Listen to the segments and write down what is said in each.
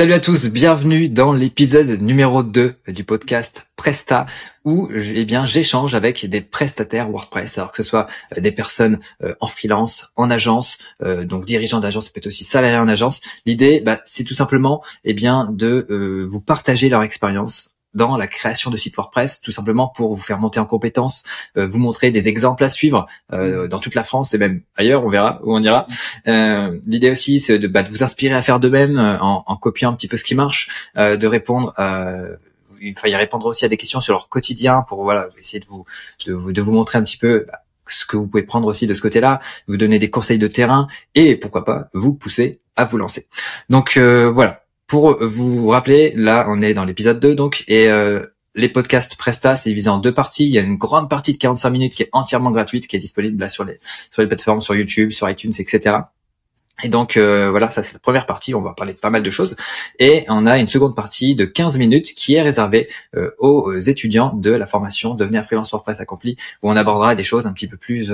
Salut à tous, bienvenue dans l'épisode numéro 2 du podcast Presta où eh bien j'échange avec des prestataires WordPress, alors que ce soit euh, des personnes euh, en freelance, en agence, euh, donc dirigeants d'agence, peut-être aussi salariés en agence. L'idée, bah, c'est tout simplement eh bien de vous partager leur expérience dans la création de sites WordPress, tout simplement pour vous faire monter en compétences, euh, vous montrer des exemples à suivre euh, dans toute la France et même ailleurs, on verra où on ira. Euh, L'idée aussi, c'est de, bah, de, vous inspirer à faire de même euh, en, en, copiant un petit peu ce qui marche, euh, de répondre. il faut y répondre aussi à des questions sur leur quotidien pour voilà essayer de vous de vous, de vous montrer un petit peu bah, ce que vous pouvez prendre aussi de ce côté-là, vous donner des conseils de terrain et pourquoi pas vous pousser à vous lancer. Donc voilà, pour vous rappeler, là, on est dans l'épisode 2, donc, et euh, les podcasts Presta, c'est divisé en deux parties. Il y a une grande partie de 45 minutes qui est entièrement gratuite, qui est disponible là sur les plateformes, sur YouTube, sur iTunes, etc. Et donc euh, voilà, ça c'est la première partie, on va parler de pas mal de choses. Et on a une seconde partie de 15 minutes qui est réservée euh, aux étudiants de la formation Devenir freelance WordPress accompli, où on abordera des choses un petit peu plus,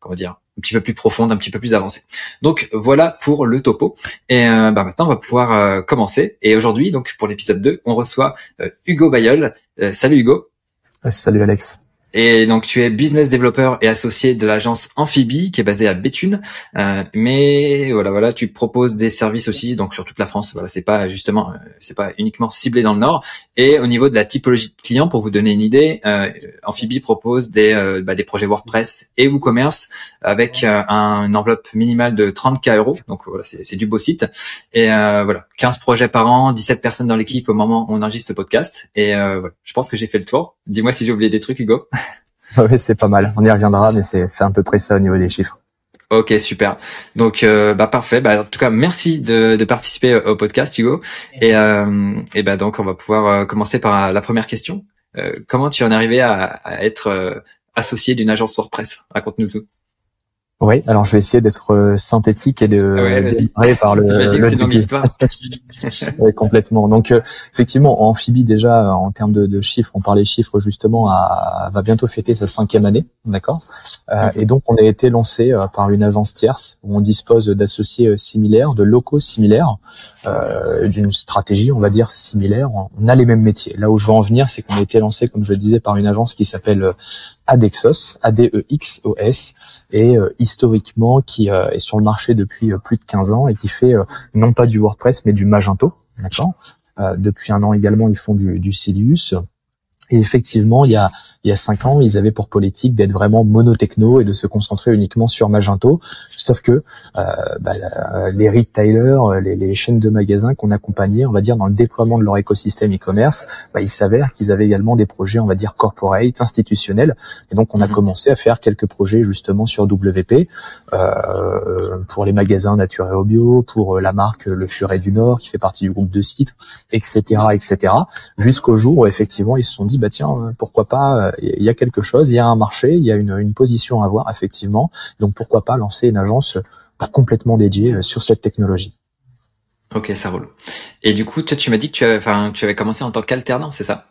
comment dire, un petit peu plus profonde, un petit peu plus avancée. Donc voilà pour le topo. Et euh, bah, maintenant on va pouvoir euh, commencer. Et aujourd'hui, donc pour l'épisode 2, on reçoit euh, Hugo Bayol. salut Hugo. Salut Alex. Et donc tu es business developer et associé de l'agence Amphibie qui est basée à Béthune. Euh, mais voilà, voilà, tu proposes des services aussi donc sur toute la France. Voilà, c'est pas justement, euh, c'est pas uniquement ciblé dans le Nord. Et au niveau de la typologie de clients, pour vous donner une idée, euh, Amphibie propose des euh, bah, des projets WordPress et WooCommerce avec euh, un, une enveloppe minimale de 30k euros. Donc voilà, c'est du beau site. Et voilà, 15 projets par an, 17 personnes dans l'équipe au moment où on enregistre ce podcast. Et voilà, je pense que j'ai fait le tour. Dis-moi si j'ai oublié des trucs, Hugo. oui, c'est pas mal. On y reviendra, mais c'est à peu près ça au niveau des chiffres. Ok, super. Donc, euh, bah parfait. Bah, en tout cas, merci de, de participer au podcast, Hugo. Et, euh, et bah donc, on va pouvoir euh, commencer par la première question. Euh, comment tu en es arrivé à, à être euh, associé d'une agence WordPress? Raconte-nous tout. Oui, alors je vais essayer d'être euh, synthétique et de ouais, démarrer par le. J'imagine c'est histoire. oui, complètement. Donc euh, effectivement, en amphibie déjà en termes de, de, chiffres, on parlait chiffres justement, à, va bientôt fêter sa cinquième année, d'accord? Euh, et donc on a été lancé euh, par une agence tierce où on dispose d'associés similaires, de locaux similaires, d'une stratégie, on va dire similaire. On a les mêmes métiers. Là où je veux en venir, c'est qu'on a été lancé, comme je le disais, par une agence qui s'appelle Adexos, A-D-E-X-O-S, et euh, historiquement qui euh, est sur le marché depuis euh, plus de 15 ans et qui fait non pas du WordPress mais du Magento, depuis un an également, ils font du, du Silius. Et effectivement, il y a il y a cinq ans, ils avaient pour politique d'être vraiment monotechno et de se concentrer uniquement sur Magento. Sauf que euh, bah, les retailers, les, les chaînes de magasins qu'on accompagnait, on va dire, dans le déploiement de leur écosystème e-commerce, bah, il s'avère qu'ils avaient également des projets, on va dire, corporate, institutionnels. Et donc, on a mhm. commencé à faire quelques projets justement sur WP euh, pour les magasins Nature et Bio, pour euh, la marque Le Furet du Nord qui fait partie du groupe de sites, etc., etc. Jusqu'au jour où effectivement ils se sont dit, bah tiens, pourquoi pas il y a quelque chose, il y a un marché, il y a une, une position à avoir effectivement. Donc pourquoi pas lancer une agence pas complètement dédiée euh, sur cette technologie. Ok, ça roule. Et du coup, toi, tu m'as dit que tu avais, enfin, tu avais commencé en tant qu'alternant, c'est ça?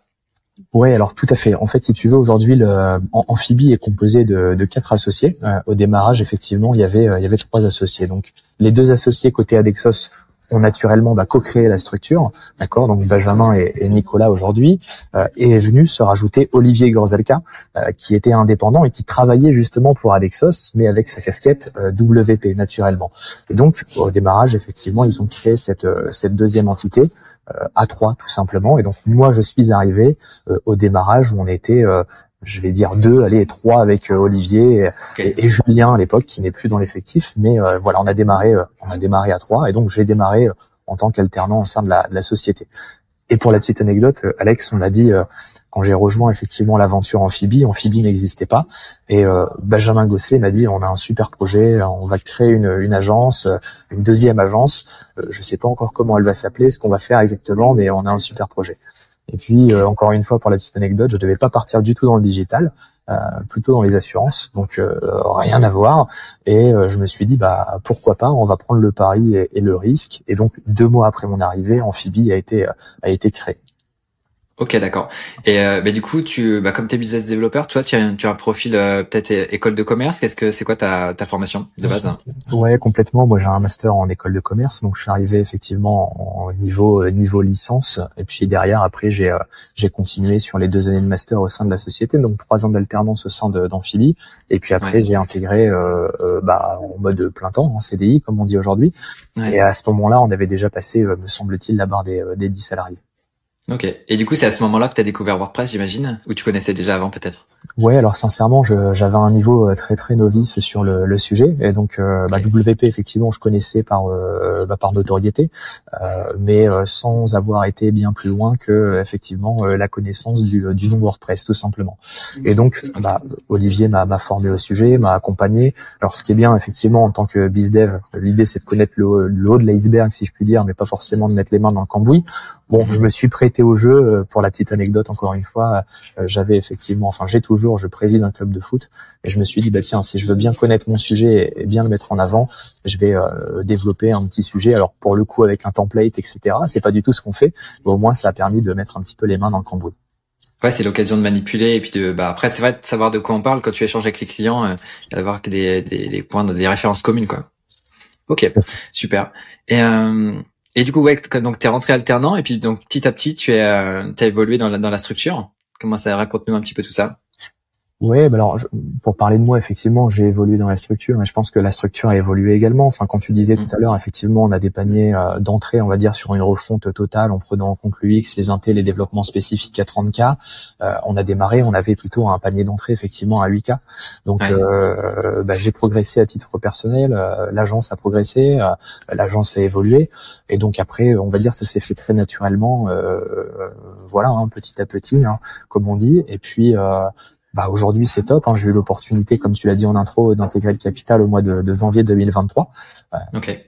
Ouais, alors tout à fait. En fait, si tu veux, aujourd'hui, le Amphibie est composé de, de quatre associés. Euh, au démarrage, effectivement, il y avait euh, il y avait trois associés. Donc, les deux associés côté Adexos ont naturellement bah, co-créé la structure, d'accord? Donc Benjamin et, Nicolas aujourd'hui, euh, est venu se rajouter Olivier Gorzelka, euh, qui était indépendant et qui travaillait justement pour Alexos, mais avec sa casquette euh, WP naturellement. Et donc au démarrage, effectivement, ils ont créé cette euh, cette deuxième entité. A3 tout simplement et donc moi je suis arrivé au démarrage où on était je vais dire deux, allez trois avec euh, Olivier et, Julien à l'époque qui n'est plus dans l'effectif. Mais euh, voilà, on a démarré, euh, on a démarré à trois et donc j'ai démarré en tant qu'alternant au sein de la, de la, société. Et pour la petite anecdote, Alex, on l'a dit quand j'ai rejoint effectivement l'aventure Amphibie, Amphibie n'existait pas et Benjamin Gosselet m'a dit on a un super projet, on va créer une, une agence, une deuxième agence. je sais pas encore comment elle va s'appeler, ce qu'on va faire exactement, mais on a un super projet. Et puis, euh, encore une fois, pour la petite anecdote, je devais pas partir du tout dans le digital, euh, plutôt dans les assurances, donc euh, rien à voir. Et je me suis dit, bah pourquoi pas, on va prendre le pari et, le risque. Et donc, deux mois après mon arrivée, Amphibie a été a été créé. Ok, d'accord. Et euh, bah, du coup, tu, bah, comme tu es business developer, toi, tu as, tu as un profil euh, peut-être école de commerce. Qu'est-ce que c'est quoi ta, ta formation de base Ouais, complètement. Moi, j'ai un master en école de commerce, donc je suis arrivé effectivement en niveau euh, niveau licence. Et puis derrière, après, j'ai euh, j'ai continué sur les deux années de master au sein de la société, donc trois ans d'alternance au sein d'Amphibie. Et puis après, j'ai intégré euh, bah, en mode plein temps, en CDI, comme on dit aujourd'hui. Et à ce moment-là, on avait déjà passé, me semble-t-il, la barre des, des 10 salariés. Ok. Et du coup, c'est à ce moment-là que tu as découvert WordPress, j'imagine Ou tu connaissais déjà avant peut-être? Ouais, alors sincèrement, j'avais un niveau euh, très très novice sur le, le sujet. Et donc, euh, bah, WP, effectivement, je connaissais par, euh, bah, par notoriété, euh, mais sans avoir été bien plus loin que effectivement la connaissance du, du nom WordPress, tout simplement. Et donc, bah, Olivier m'a formé au sujet, m'a accompagné. Alors, ce qui est bien, effectivement, en tant que bizdev, l'idée, c'est de connaître le, le haut de l'iceberg, si je puis dire, mais pas forcément de mettre les mains dans le cambouis. Bon, je me suis prêté au jeu. Euh, pour la petite anecdote, encore une fois, euh, j'avais effectivement, enfin j'ai toujours, je préside un club de foot, et je me suis dit, bah tiens, si je veux bien connaître mon sujet et bien le mettre en avant, je vais euh, développer un petit sujet. Alors pour le coup, avec un template, etc. C'est pas du tout ce qu'on fait, mais au moins ça a permis de mettre un petit peu les mains dans le cambouis. Ouais, c'est l'occasion de manipuler et puis de bah après c'est vrai de savoir de quoi on parle quand tu échanges avec les clients, euh, d'avoir des, des, des points, des références communes quoi. Ok, super. Et euh, et du coup, ouais, donc t'es rentré alternant et puis donc petit à petit, tu es, euh, as évolué dans la, dans la structure. Comment ça raconte-nous un petit peu tout ça oui, bah alors pour parler de moi, effectivement, j'ai évolué dans la structure et je pense que la structure a évolué également. Enfin, quand tu disais tout à l'heure, effectivement, on a des paniers euh, d'entrée, on va dire, sur une refonte totale en prenant en compte l'UX, les intés, les développements spécifiques à 30K. Euh, on a démarré, on avait plutôt un panier d'entrée, effectivement, à 8K. Donc, euh, bah, j'ai progressé à titre personnel, euh, l'agence a progressé, l'agence a évolué. Et donc après, on va dire, ça s'est fait très naturellement, voilà, hein, petit à petit, hein, comme on dit. Et puis, bah aujourd'hui c'est top. Hein. J'ai eu l'opportunité, comme tu l'as dit en intro, d'intégrer le capital au mois de, de janvier 2023. Euh, ok.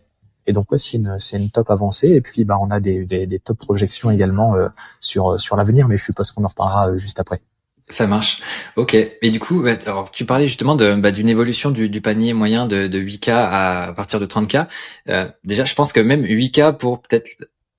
Et donc ouais, c'est une c'est une top avancée. Et puis bah on a des des, des top projections également euh, sur sur l'avenir, mais je suppose qu'on en reparlera euh, juste après. Ça marche. Ok. Et du coup, bah, alors, tu parlais justement de, bah, d'une évolution du, du, panier moyen de, de 8K à, partir de 30K. Euh, déjà, je pense que même 8K pour peut-être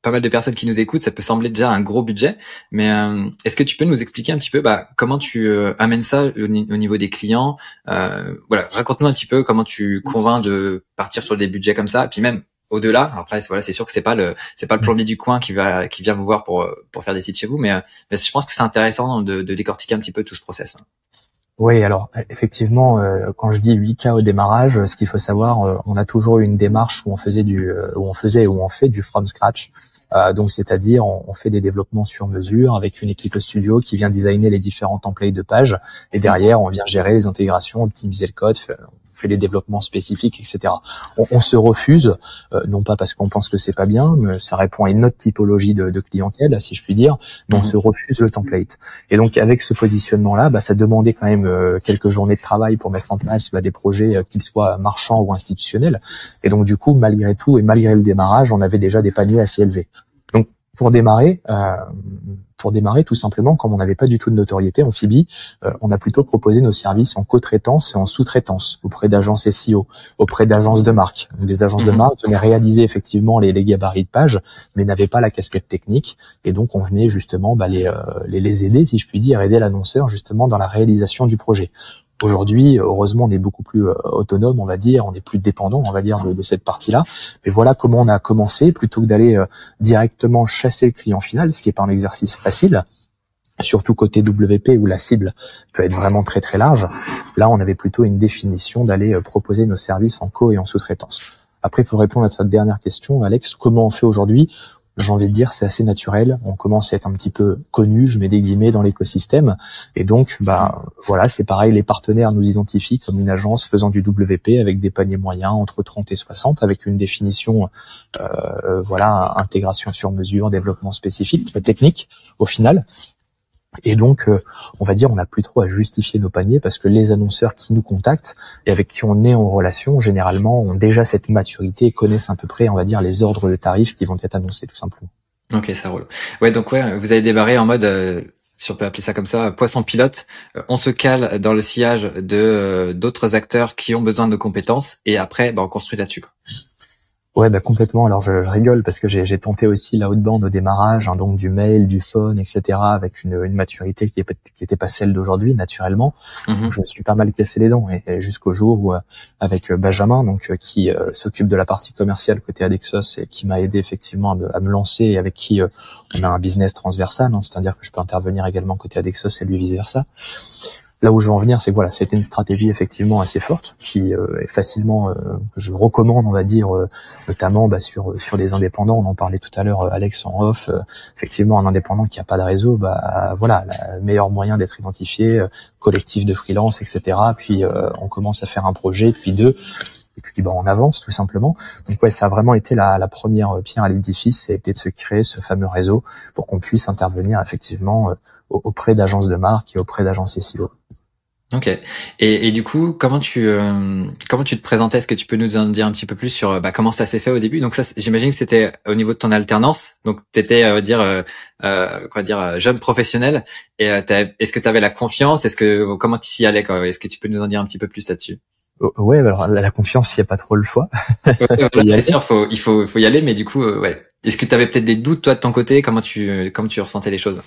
pas mal de personnes qui nous écoutent, ça peut sembler déjà un gros budget, mais euh, est-ce que tu peux nous expliquer un petit peu bah, comment tu euh, amènes ça au, niveau des clients euh, Voilà, raconte-nous un petit peu comment tu convaincs de partir sur des budgets comme ça, et puis même au-delà. Après, voilà, c'est sûr que c'est pas le c'est pas le plombier du coin qui va qui vient vous voir pour pour faire des sites chez vous, mais, mais je pense que c'est intéressant de, de, décortiquer un petit peu tout ce process. Oui, alors effectivement, quand je dis 8K au démarrage, ce qu'il faut savoir, on a toujours eu une démarche où on faisait du, où on faisait, où on fait du from scratch. Euh, donc, c'est-à-dire, on, fait des développements sur mesure avec une équipe studio qui vient designer les différents templates de pages et derrière, on vient gérer les intégrations, optimiser le code, fait des développements spécifiques, etc. On, se refuse, euh, non pas parce qu'on pense que c'est pas bien, mais ça répond à une autre typologie de, de clientèle, si je puis dire, mais on mhm. se refuse le template. Et donc avec ce positionnement-là, bah, ça demandait quand même euh, quelques journées de travail pour mettre en place bah, des projets, euh, qu'ils soient marchands ou institutionnels. Et donc du coup, malgré tout et malgré le démarrage, on avait déjà des paniers assez élevés. Donc pour démarrer, euh, pour démarrer tout simplement, comme on n'avait pas du tout de notoriété en Phoebe, euh, on a plutôt proposé nos services en co-traitance et en sous-traitance auprès d'agences SEO, auprès d'agences de marque. Donc, des agences de mhm. marque venaient réaliser effectivement les, les gabarits de page, mais n'avaient pas la casquette technique, et donc on venait justement bah, les, euh, les, les aider, si je puis dire, aider l'annonceur justement dans la réalisation du projet. Aujourd'hui, heureusement, on est beaucoup plus euh, autonome, on va dire, on est plus dépendant, on va dire, de, cette partie-là. Mais voilà comment on a commencé, plutôt que d'aller euh, directement chasser le client final, ce qui est pas un exercice facile, surtout côté WP où la cible peut être vraiment très très large. Là, on avait plutôt une définition d'aller euh, proposer nos services en co et en sous-traitance. Après, pour répondre à ta dernière question, Alex, comment on fait aujourd'hui j'ai envie de dire, c'est assez naturel. On commence à être un petit peu connu, je mets des guillemets dans l'écosystème. Et donc, bah, voilà, c'est pareil. Les partenaires nous identifient comme une agence faisant du WP avec des paniers moyens entre 30 et 60, avec une définition, euh, voilà, intégration sur mesure, développement spécifique, très technique au final. Et donc, euh, on va dire, on n'a plus trop à justifier nos paniers parce que les annonceurs qui nous contactent et avec qui on est en relation, généralement, ont déjà cette maturité et connaissent à peu près, on va dire, les ordres de tarifs qui vont être annoncés, tout simplement. Ok, ça roule. Ouais, donc ouais, vous avez débarré en mode, euh, si on peut appeler ça comme ça, poisson pilote. Euh, on se cale dans le sillage de d'autres acteurs qui ont besoin de compétences et après, bah, on construit là-dessus. Ouais, bah complètement. Alors je, rigole parce que j'ai tenté aussi la haute bande au démarrage, hein, donc du mail, du phone, etc., avec une, une maturité qui, qui était pas celle d'aujourd'hui naturellement. Mhm. je me suis pas mal cassé les dents et, jusqu'au jour où euh, avec euh, Benjamin, donc euh, qui s'occupe de la partie commerciale côté Adexos et qui m'a aidé effectivement à me, lancer et avec qui on a un business transversal, hein, c'est-à-dire que je peux intervenir également côté Adexos et lui vice versa là où je veux en venir, c'est que voilà, c'était une stratégie effectivement assez forte qui euh, est facilement, euh, que je recommande, on va dire, euh, notamment bah, sur sur des indépendants. On en parlait tout à l'heure, Alex en off. effectivement, un indépendant qui a pas de réseau, bah voilà, le meilleur moyen d'être identifié, collectif de freelance, etc. Puis on commence à faire un projet, puis deux. Et puis bah, on avance tout simplement. Donc ouais, ça a vraiment été la, la première pierre à l'édifice, c'était de se créer ce fameux réseau pour qu'on puisse intervenir effectivement auprès d'agences de marque et auprès d'agences SEO. Ok. Et, et, du coup, comment tu euh, comment tu te présentais? Est-ce que tu peux nous en dire un petit peu plus sur bah, comment ça s'est fait au début? Donc ça, j'imagine que c'était au niveau de ton alternance. Donc tu étais, euh, dire, euh, euh, quoi dire, jeune professionnel. Et est-ce que tu avais la confiance? Est-ce que comment tu y allais Est-ce que tu peux nous en dire un petit peu plus là-dessus? Oh, Ouais, alors la, confiance, il n'y a pas trop le choix. c'est sûr, faut, il faut, faut y aller. Mais du coup, ouais. Est-ce que tu avais peut-être des doutes toi de ton côté? Comment tu comment tu ressentais les choses?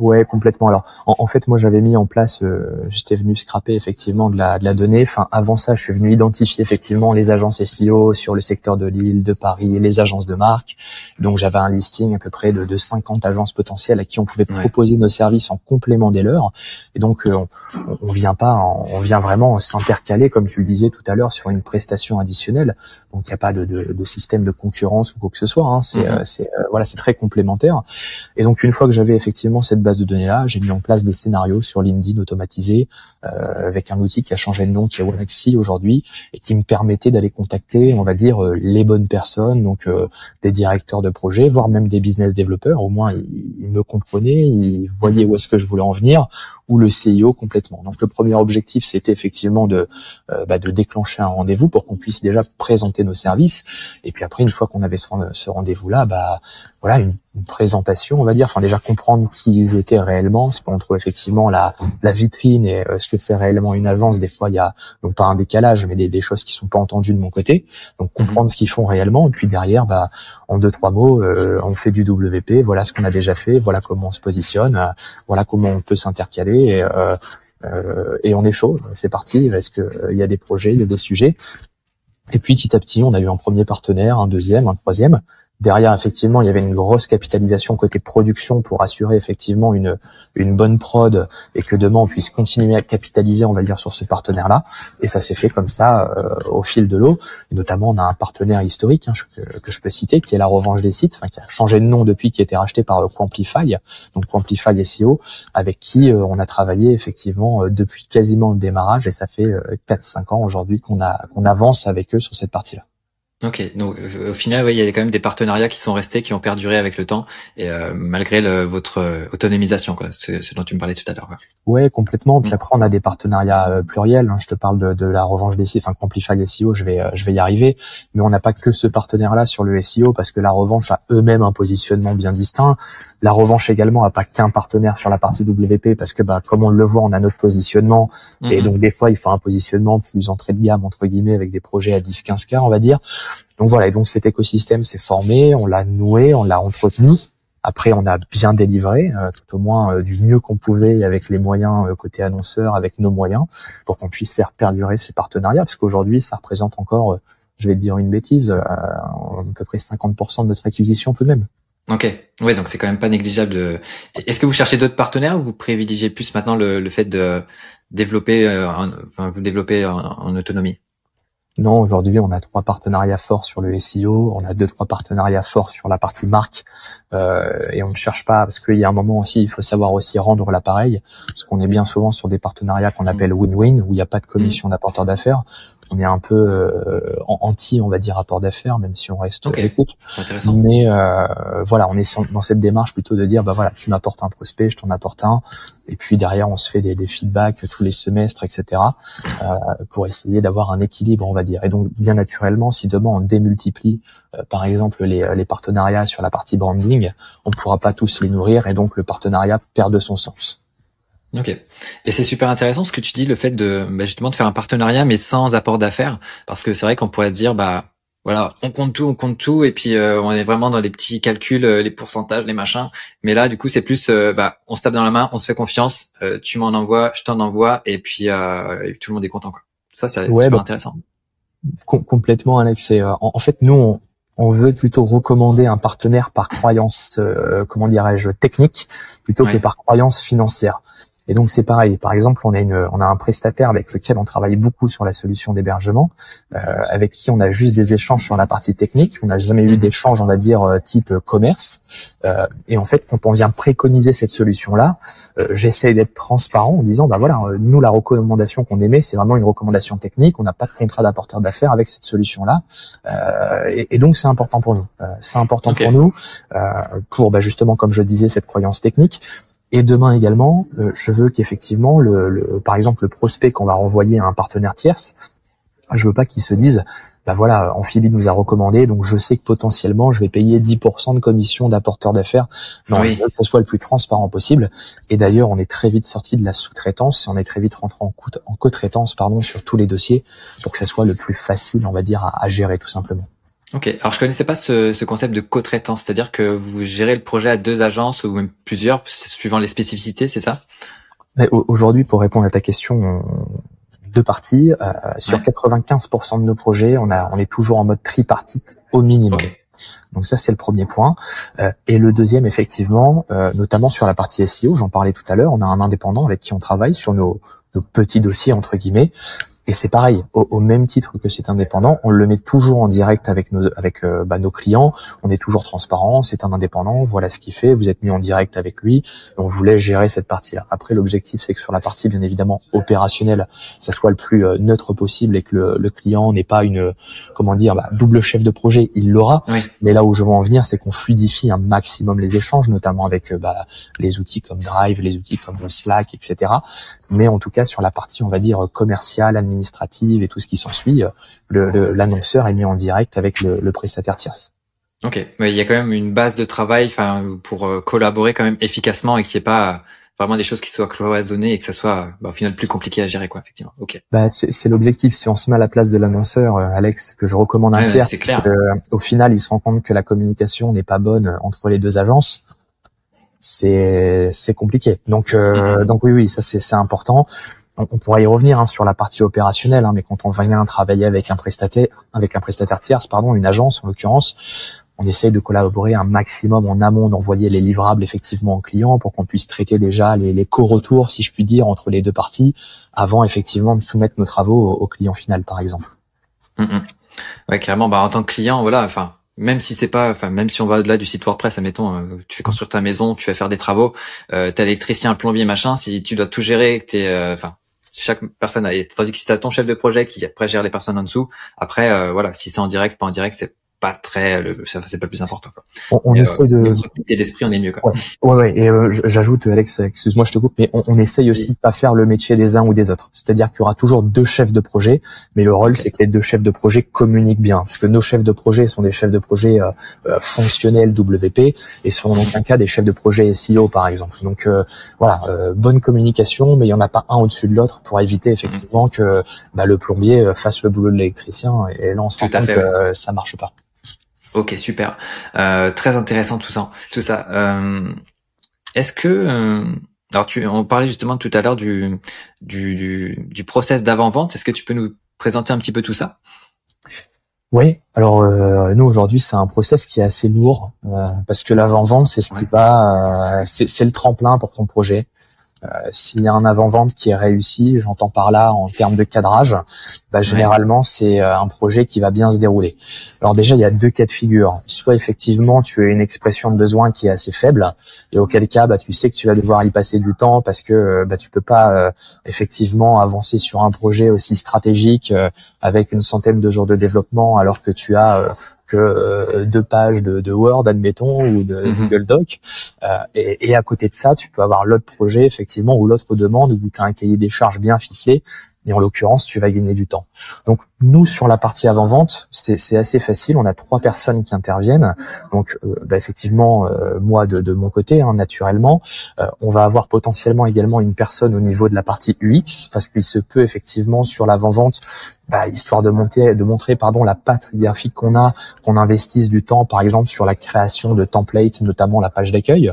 Ouais, complètement. Alors, en, fait, moi, j'avais mis en place, euh, j'étais venu scraper effectivement de la, de la donnée. Enfin, avant ça, je suis venu identifier effectivement les agences SEO sur le secteur de Lille, de Paris, les agences de marque. Donc, j'avais un listing à peu près de, de 50 agences potentielles à qui on pouvait proposer nos services en complément des leurs. Et donc, euh, on, on vient pas, on vient vraiment s'intercaler, comme tu le disais tout à l'heure, sur une prestation additionnelle. Donc, il n'y a pas de, de, de, système de concurrence ou quoi que ce soit. Hein. C'est, mhm. euh, c'est, voilà, c'est très complémentaire. Et donc, une fois que j'avais effectivement cette base de données-là, j'ai mis en place des scénarios sur LinkedIn automatisés euh, avec un outil qui a changé de nom, qui est Walaxy aujourd'hui, et qui me permettait d'aller contacter, on va dire, euh, les bonnes personnes, donc euh, des directeurs de projet, voire même des business développeurs. Au moins, ils, me comprenaient, ils voyaient où est-ce que je voulais en venir, ou le CIO complètement. Donc le premier objectif, c'était effectivement de, bah, de déclencher un rendez-vous pour qu'on puisse déjà présenter nos services. Et puis après, une fois qu'on avait ce, rendez-vous-là, bah voilà, une, présentation, on va dire, enfin déjà comprendre qui ils étaient réellement, c'est qu'on trouve effectivement la, la vitrine et euh, ce que c'est réellement une agence. Des fois, il y a donc pas un décalage, mais des, des choses qui sont pas entendues de mon côté. Donc comprendre mhm. ce qu'ils font réellement, et puis derrière, bah en deux trois mots, euh, on fait du WP. Voilà ce qu'on a déjà fait, voilà comment on se positionne, euh, voilà comment on peut s'intercaler. Et, et on est chaud, c'est parti. Est-ce qu'il y a des projets, il y a des sujets et puis petit à petit, on a eu un premier partenaire, un deuxième, un troisième. Derrière, effectivement, il y avait une grosse capitalisation côté production pour assurer effectivement une, une bonne prod et que demain on puisse continuer à capitaliser, on va dire, sur ce partenaire-là. Et ça s'est fait comme ça euh, au fil de l'eau. Notamment, on a un partenaire historique hein, que, je peux citer, qui est la Revanche des sites, qui a changé de nom depuis, qui a été racheté par euh, Quamplify, donc Quamplify SEO, avec qui euh, on a travaillé effectivement depuis quasiment le démarrage. Et ça fait 4-5 ans aujourd'hui qu'on a qu'on avance avec eux sur cette partie-là. Ok, donc euh, au final, oui, il y a quand même des partenariats qui sont restés, qui ont perduré avec le temps, et euh, malgré le, votre euh, autonomisation, quoi, ce, ce, dont tu me parlais tout à l'heure. Ouais, complètement. Puis mm. après, on a des partenariats pluriels. Hein. Je te parle de, de, la revanche des enfin Amplify SEO, je vais, je vais y arriver. Mais on n'a pas que ce partenaire-là sur le SEO, parce que la revanche a eux-mêmes un positionnement bien distinct. La revanche également a pas qu'un partenaire sur la partie WP parce que bah comme on le voit, on a notre positionnement et mhm. donc des fois il faut un positionnement plus entrée de gamme entre guillemets avec des projets à 10 15 k on va dire. Donc voilà, et donc cet écosystème s'est formé, on l'a noué, on l'a entretenu. Après, on a bien délivré, euh, tout au moins euh, du mieux qu'on pouvait avec les moyens euh, côté annonceur, avec nos moyens, pour qu'on puisse faire perdurer ces partenariats, parce qu'aujourd'hui, ça représente encore, je vais te dire une bêtise, à peu près 50% de notre acquisition tout de même. Ok, ouais, donc c'est quand même pas négligeable. De... Est-ce que vous cherchez d'autres partenaires ou vous privilégiez plus maintenant le, fait de développer, vous développer en, autonomie? Non, aujourd'hui on a trois partenariats forts sur le SEO, on a deux trois partenariats forts sur la partie marque euh, et on ne cherche pas parce qu'il y a un moment aussi, il faut savoir aussi rendre l'appareil parce qu'on est bien souvent sur des partenariats qu'on appelle win-win où il n'y a pas de commission d'apporteur d'affaires on est un peu euh, anti, on va dire, rapport d'affaires, même si on reste okay. écoute. Intéressant. Mais euh, voilà, on est dans cette démarche plutôt de dire, bah voilà, tu m'apportes un prospect, je t'en apporte un, et puis derrière, on se fait des, des feedbacks tous les semestres, etc., euh, pour essayer d'avoir un équilibre, on va dire. Et donc, bien naturellement, si demain on démultiplie, euh, par exemple, les, les partenariats sur la partie branding, on ne pourra pas tous les nourrir, et donc le partenariat perd de son sens. Ok. Et c'est super intéressant ce que tu dis, le fait de bah, justement de faire un partenariat mais sans apport d'affaires, parce que c'est vrai qu'on pourrait se dire bah voilà, on compte tout, on compte tout, et puis euh, on est vraiment dans les petits calculs, euh, les pourcentages, les machins. Mais là, du coup, c'est plus, euh, bah, on se tape dans la main, on se fait confiance. tu m'en envoies, je t'en envoie, et puis tout le monde est content. Quoi. Ça, c'est super bah, intéressant. complètement, Alex. Et, en, fait, nous, on, on, veut plutôt recommander un partenaire par croyance, comment dirais-je, technique, plutôt que par croyance financière. Et donc c'est pareil. Par exemple, on a une, on a un prestataire avec lequel on travaille beaucoup sur la solution d'hébergement, euh, avec qui on a juste des échanges sur la partie technique. On n'a jamais eu d'échange, on va dire euh, type commerce. Euh, et en fait, quand on vient préconiser cette solution-là, euh, j'essaie d'être transparent en disant, bah voilà, euh, nous la recommandation qu'on émet, c'est vraiment une recommandation technique. On n'a pas de contrat d'apporteur d'affaires avec cette solution-là. Et, et, donc c'est important pour nous. c'est important pour nous pour bah, justement, comme je disais, cette croyance technique. Et demain également, euh, je veux qu'effectivement, le, le, par exemple, le prospect qu'on va renvoyer à un partenaire tierce, je veux pas qu'il se dise, bah voilà, Amphibie nous a recommandé, donc je sais que potentiellement je vais payer 10% de commission d'apporteur d'affaires. Non, je veux que ce soit le plus transparent possible. Et d'ailleurs, on est très vite sorti de la sous-traitance et on est très vite rentré en, en co-traitance, pardon, sur tous les dossiers pour que ça soit le plus facile, on va dire, à, à gérer tout simplement. Ok, alors je connaissais pas ce, ce concept de co-traitance, c'est-à-dire que vous gérez le projet à deux agences ou même plusieurs, suivant les spécificités, c'est ça? Aujourd'hui, pour répondre à ta question, deux parties. Euh, sur 95% de nos projets, on, a, on est toujours en mode tripartite au minimum. Donc ça, c'est le premier point. Euh, et le deuxième, effectivement, euh, notamment sur la partie SEO, j'en parlais tout à l'heure, on a un indépendant avec qui on travaille sur nos, nos petits dossiers, entre guillemets, et c'est pareil, au, même titre que c'est indépendant, on le met toujours en direct avec nos avec euh, bah, nos clients. On est toujours transparent. C'est un indépendant. Voilà ce qu'il fait. Vous êtes mis en direct avec lui. on voulait gérer cette partie-là. Après, l'objectif, c'est que sur la partie, bien évidemment, opérationnelle, ça soit le plus euh, neutre possible et que le, le client n'ait pas une comment dire bah, double chef de projet. Il l'aura. Mais là où je veux en venir, c'est qu'on fluidifie un maximum les échanges, notamment avec euh, bah, les outils comme Drive, les outils comme Slack, etc. Mais en tout cas, sur la partie, on va dire commerciale, administrative et tout ce qui s'ensuit, l'annonceur est mis en direct avec le, prestataire tierce. Ok, mais il y a quand même une base de travail, enfin, pour euh, collaborer quand même efficacement et qu'il n'y ait pas vraiment des choses qui soient cloisonnées et que ça soit bah, au final plus compliqué à gérer quoi effectivement ok bah c'est l'objectif si on se met à la place de l'annonceur euh, Alex que je recommande un tiers clair. Euh, au final il se rend compte que la communication n'est pas bonne entre les deux agences c'est c'est compliqué donc mm-hmm. donc oui oui ça c'est c'est important on, pourra y revenir hein, sur la partie opérationnelle, hein, mais quand on vient travailler avec un prestataire, avec un prestataire tierce, pardon, une agence en l'occurrence, on essaye de collaborer un maximum en amont, d'envoyer les livrables effectivement aux clients pour qu'on puisse traiter déjà les, co-retours, si je puis dire, entre les deux parties, avant effectivement de soumettre nos travaux au, client final, par exemple. Mm, mm. Clairement, bah, en tant que client, voilà, enfin, même si c'est pas, enfin même si on va au-delà du site WordPress, admettons, euh, tu fais construire ta maison, tu vas faire des travaux, euh, t'as l'électricien, plombier, machin, si tu dois tout gérer, t'es, euh, enfin chaque personne a, tandis que si t'as ton chef de projet qui après gère les personnes en dessous, après euh, voilà, si c'est en direct, pas en direct, c'est pas très c'est pas le plus important quoi. On, on essaie de l'esprit on est mieux quoi. Ouais ouais, et euh, j'ajoute Alex excuse-moi je te coupe mais on, on essaye aussi de pas faire le métier des uns ou des autres. C'est-à-dire qu'il y aura toujours deux chefs de projet mais le rôle c'est que les deux chefs de projet communiquent bien parce que nos chefs de projet sont des chefs de projet euh, euh fonctionnels WP et sont dans aucun cas des chefs de projet SEO par exemple. Donc euh, voilà, bonne communication mais il y en a pas un au-dessus de l'autre pour éviter effectivement que bah, le plombier fasse le boulot de l'électricien et là on se rend compte que ça marche pas. Ok, super. Euh, très intéressant tout ça. Tout ça. Euh, Est-ce que euh, alors tu on parlait justement tout à l'heure du, du, du du process d'avant vente. Est-ce que tu peux nous présenter un petit peu tout ça? Oui. Alors euh, nous aujourd'hui c'est un process qui est assez lourd euh, parce que l'avant vente c'est ce qui va c'est le tremplin pour ton projet. Euh, s'il y a un avant-vente qui est réussi, j'entends par là en termes de cadrage, bah, généralement c'est euh, un projet qui va bien se dérouler. Alors déjà il y a deux cas de figure. Soit effectivement tu as une expression de besoin qui est assez faible, et auquel cas bah, tu sais que tu vas devoir y passer du temps parce que euh, bah, tu peux pas effectivement avancer sur un projet aussi stratégique avec une centaine de jours de développement alors que tu as que euh, deux pages de, de, Word, admettons, ou de mhm. Google Doc. Euh, et, et, à côté de ça, tu peux avoir l'autre projet, effectivement, ou l'autre demande où tu as un cahier des charges bien ficelé et en l'occurrence, tu vas gagner du temps. Donc nous, sur la partie avant-vente, c'est assez facile. On a trois personnes qui interviennent. Donc euh, bah, effectivement, euh, moi de, de, mon côté, hein, naturellement, euh, on va avoir potentiellement également une personne au niveau de la partie UX, parce qu'il se peut effectivement sur l'avant-vente, bah, histoire de monter, de montrer pardon la patte graphique qu'on a, qu'on investisse du temps, par exemple sur la création de templates, notamment la page d'accueil.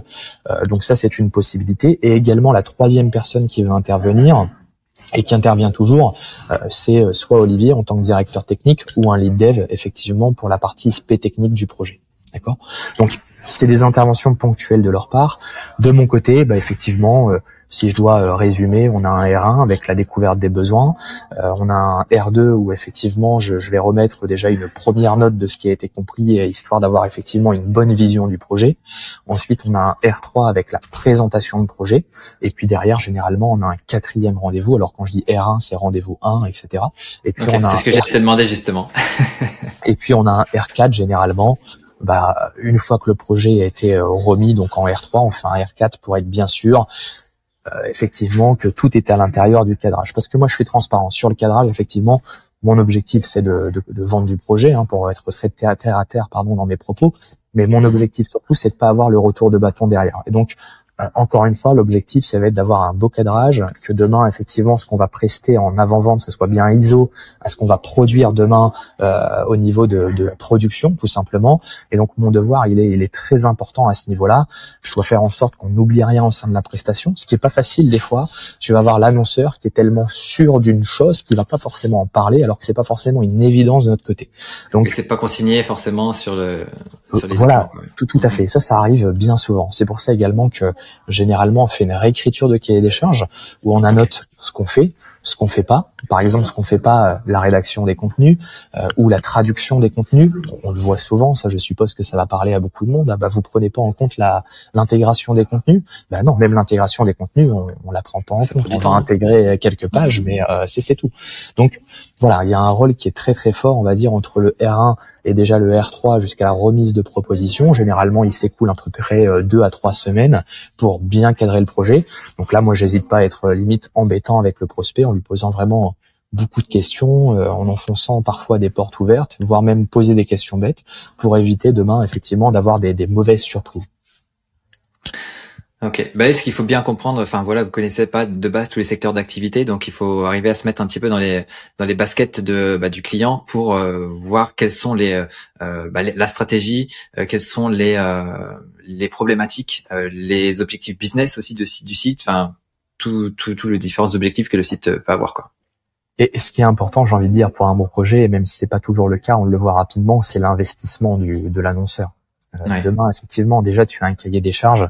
donc ça, c'est une possibilité. Et également la troisième personne qui veut intervenir et qui intervient toujours, euh, c'est euh, soit Olivier en tant que directeur technique ou un lead dev effectivement pour la partie spé technique du projet. D'accord? Donc c'est des interventions ponctuelles de leur part. De mon côté, bah, effectivement, euh, si je dois euh, résumer, on a un R1 avec la découverte des besoins, euh, on a un R2 où effectivement je, vais remettre déjà une première note de ce qui a été compris, histoire d'avoir effectivement une bonne vision du projet. Ensuite, on a un R3 avec la présentation de projet, et puis derrière, généralement, on a un quatrième rendez-vous. Alors quand je dis R1, c'est rendez-vous 1, etc. Et puis on a c'est ce que j'ai te demandé justement. et puis on a un R4 généralement bah, une fois que le projet a été euh, remis donc en R3, on fait un R4 pour être bien sûr euh, effectivement que tout est à l'intérieur du cadrage. Parce que moi, je suis transparent sur le cadrage. Effectivement, mon objectif, c'est de, de, de, vendre du projet, hein, pour être très terre à terre, à terre, pardon, dans mes propos. Mais mon objectif surtout, c'est de pas avoir le retour de bâton derrière. Et donc, encore une fois, l'objectif, ça va être d'avoir un beau cadrage, que demain, effectivement, ce qu'on va prester en avant-vente, ça soit bien ISO à ce qu'on va produire demain euh, au niveau de, de, la production, tout simplement. Et donc, mon devoir, il est, il est très important à ce niveau-là. Je dois faire en sorte qu'on n'oublie rien au sein de la prestation, ce qui est pas facile des fois. Tu vas avoir l'annonceur qui est tellement sûr d'une chose qu'il va pas forcément en parler, alors que c'est pas forcément une évidence de notre côté. Donc, c'est pas consigné forcément sur le. Sur les voilà, tout, tout à fait. Ça, ça arrive bien souvent. C'est pour ça également que généralement on fait une réécriture de cahier des charges où on annote ce qu'on fait, ce qu'on fait pas. Par exemple, ce qu'on fait pas, euh, la rédaction des contenus euh, ou la traduction des contenus. On le voit souvent, ça je suppose que ça va parler à beaucoup de monde. Ah, bah vous prenez pas en compte la l'intégration des contenus. Bah non, même l'intégration des contenus, on, on la prend pas en compte. On va intégrer quelques pages, mais euh, c'est c'est tout. Donc voilà, il y a un rôle qui est très très fort, on va dire, entre le R1 et déjà le R3 jusqu'à la remise de proposition. Généralement, il s'écoule à peu près euh, deux à trois semaines pour bien cadrer le projet. Donc là, moi, j'hésite pas à être euh, limite embêtant avec le prospect en lui posant vraiment beaucoup de questions, euh, en enfonçant parfois des portes ouvertes, voire même poser des questions bêtes pour éviter demain effectivement d'avoir des, des mauvaises surprises. Ok, bah, ce qu'il faut bien comprendre, enfin voilà, vous connaissez pas de base tous les secteurs d'activité, donc il faut arriver à se mettre un petit peu dans les dans les baskets de bah, du client pour euh, voir quelles sont les, euh, bah, la stratégie, euh, quelles sont les les problématiques, les objectifs business aussi de, du site, enfin tous tous les différents objectifs que le site peut avoir quoi. Et, ce qui est important, j'ai envie de dire, pour un bon projet, et même si c'est pas toujours le cas, on le voit rapidement, c'est l'investissement du de l'annonceur. Demain, effectivement, déjà, tu as un cahier des charges.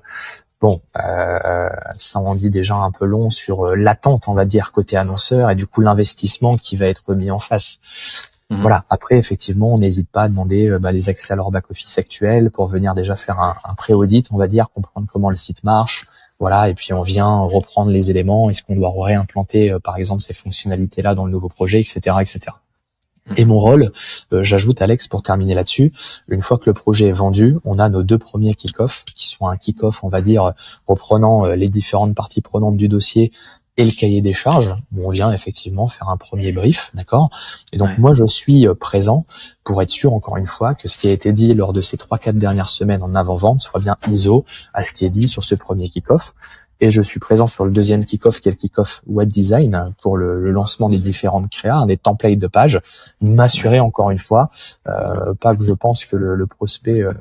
Bon, euh, ça en dit déjà un peu long sur euh, l'attente, on va dire, côté annonceur, et du coup l'investissement qui va être mis en face. Mhm. Voilà. Après, effectivement, on n'hésite pas à demander euh, bah, les accès à leur back-office actuel pour venir déjà faire un, un pré-audit, on va dire, comprendre comment le site marche. Voilà, et puis on vient reprendre les éléments. Est-ce qu'on doit réimplanter, euh, par exemple, ces fonctionnalités-là dans le nouveau projet, etc., etc. Et mon rôle, euh, j'ajoute Alex pour terminer là-dessus, une fois que le projet est vendu, on a nos deux premiers kick-off, qui sont un kick-off, on va dire, reprenant euh, les différentes parties prenantes du dossier et le cahier des charges, où on vient effectivement faire un premier brief, d'accord? Et donc moi, je suis euh, présent pour être sûr, encore une fois, que ce qui a été dit lors de ces trois, quatre dernières semaines en avant-vente soit bien ISO à ce qui est dit sur ce premier kick-off et je suis présent sur le deuxième kick-off qui est le kick-off web design pour le, lancement des différentes créas, des templates de pages, m'assurer encore une fois, euh, pas que je pense que le, le prospect euh,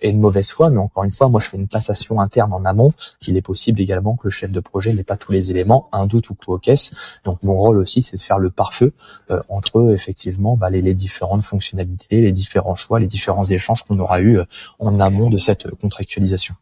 est de mauvaise foi, mais encore une fois, moi je fais une passation interne en amont. Il est possible également que le chef de projet n'ait pas tous les éléments, un doute ou quoi aux caisses. Donc mon rôle aussi, c'est de faire le pare-feu euh, entre effectivement bah, les, les, différentes fonctionnalités, les différents choix, les différents échanges qu'on aura eu euh, en amont de cette contractualisation.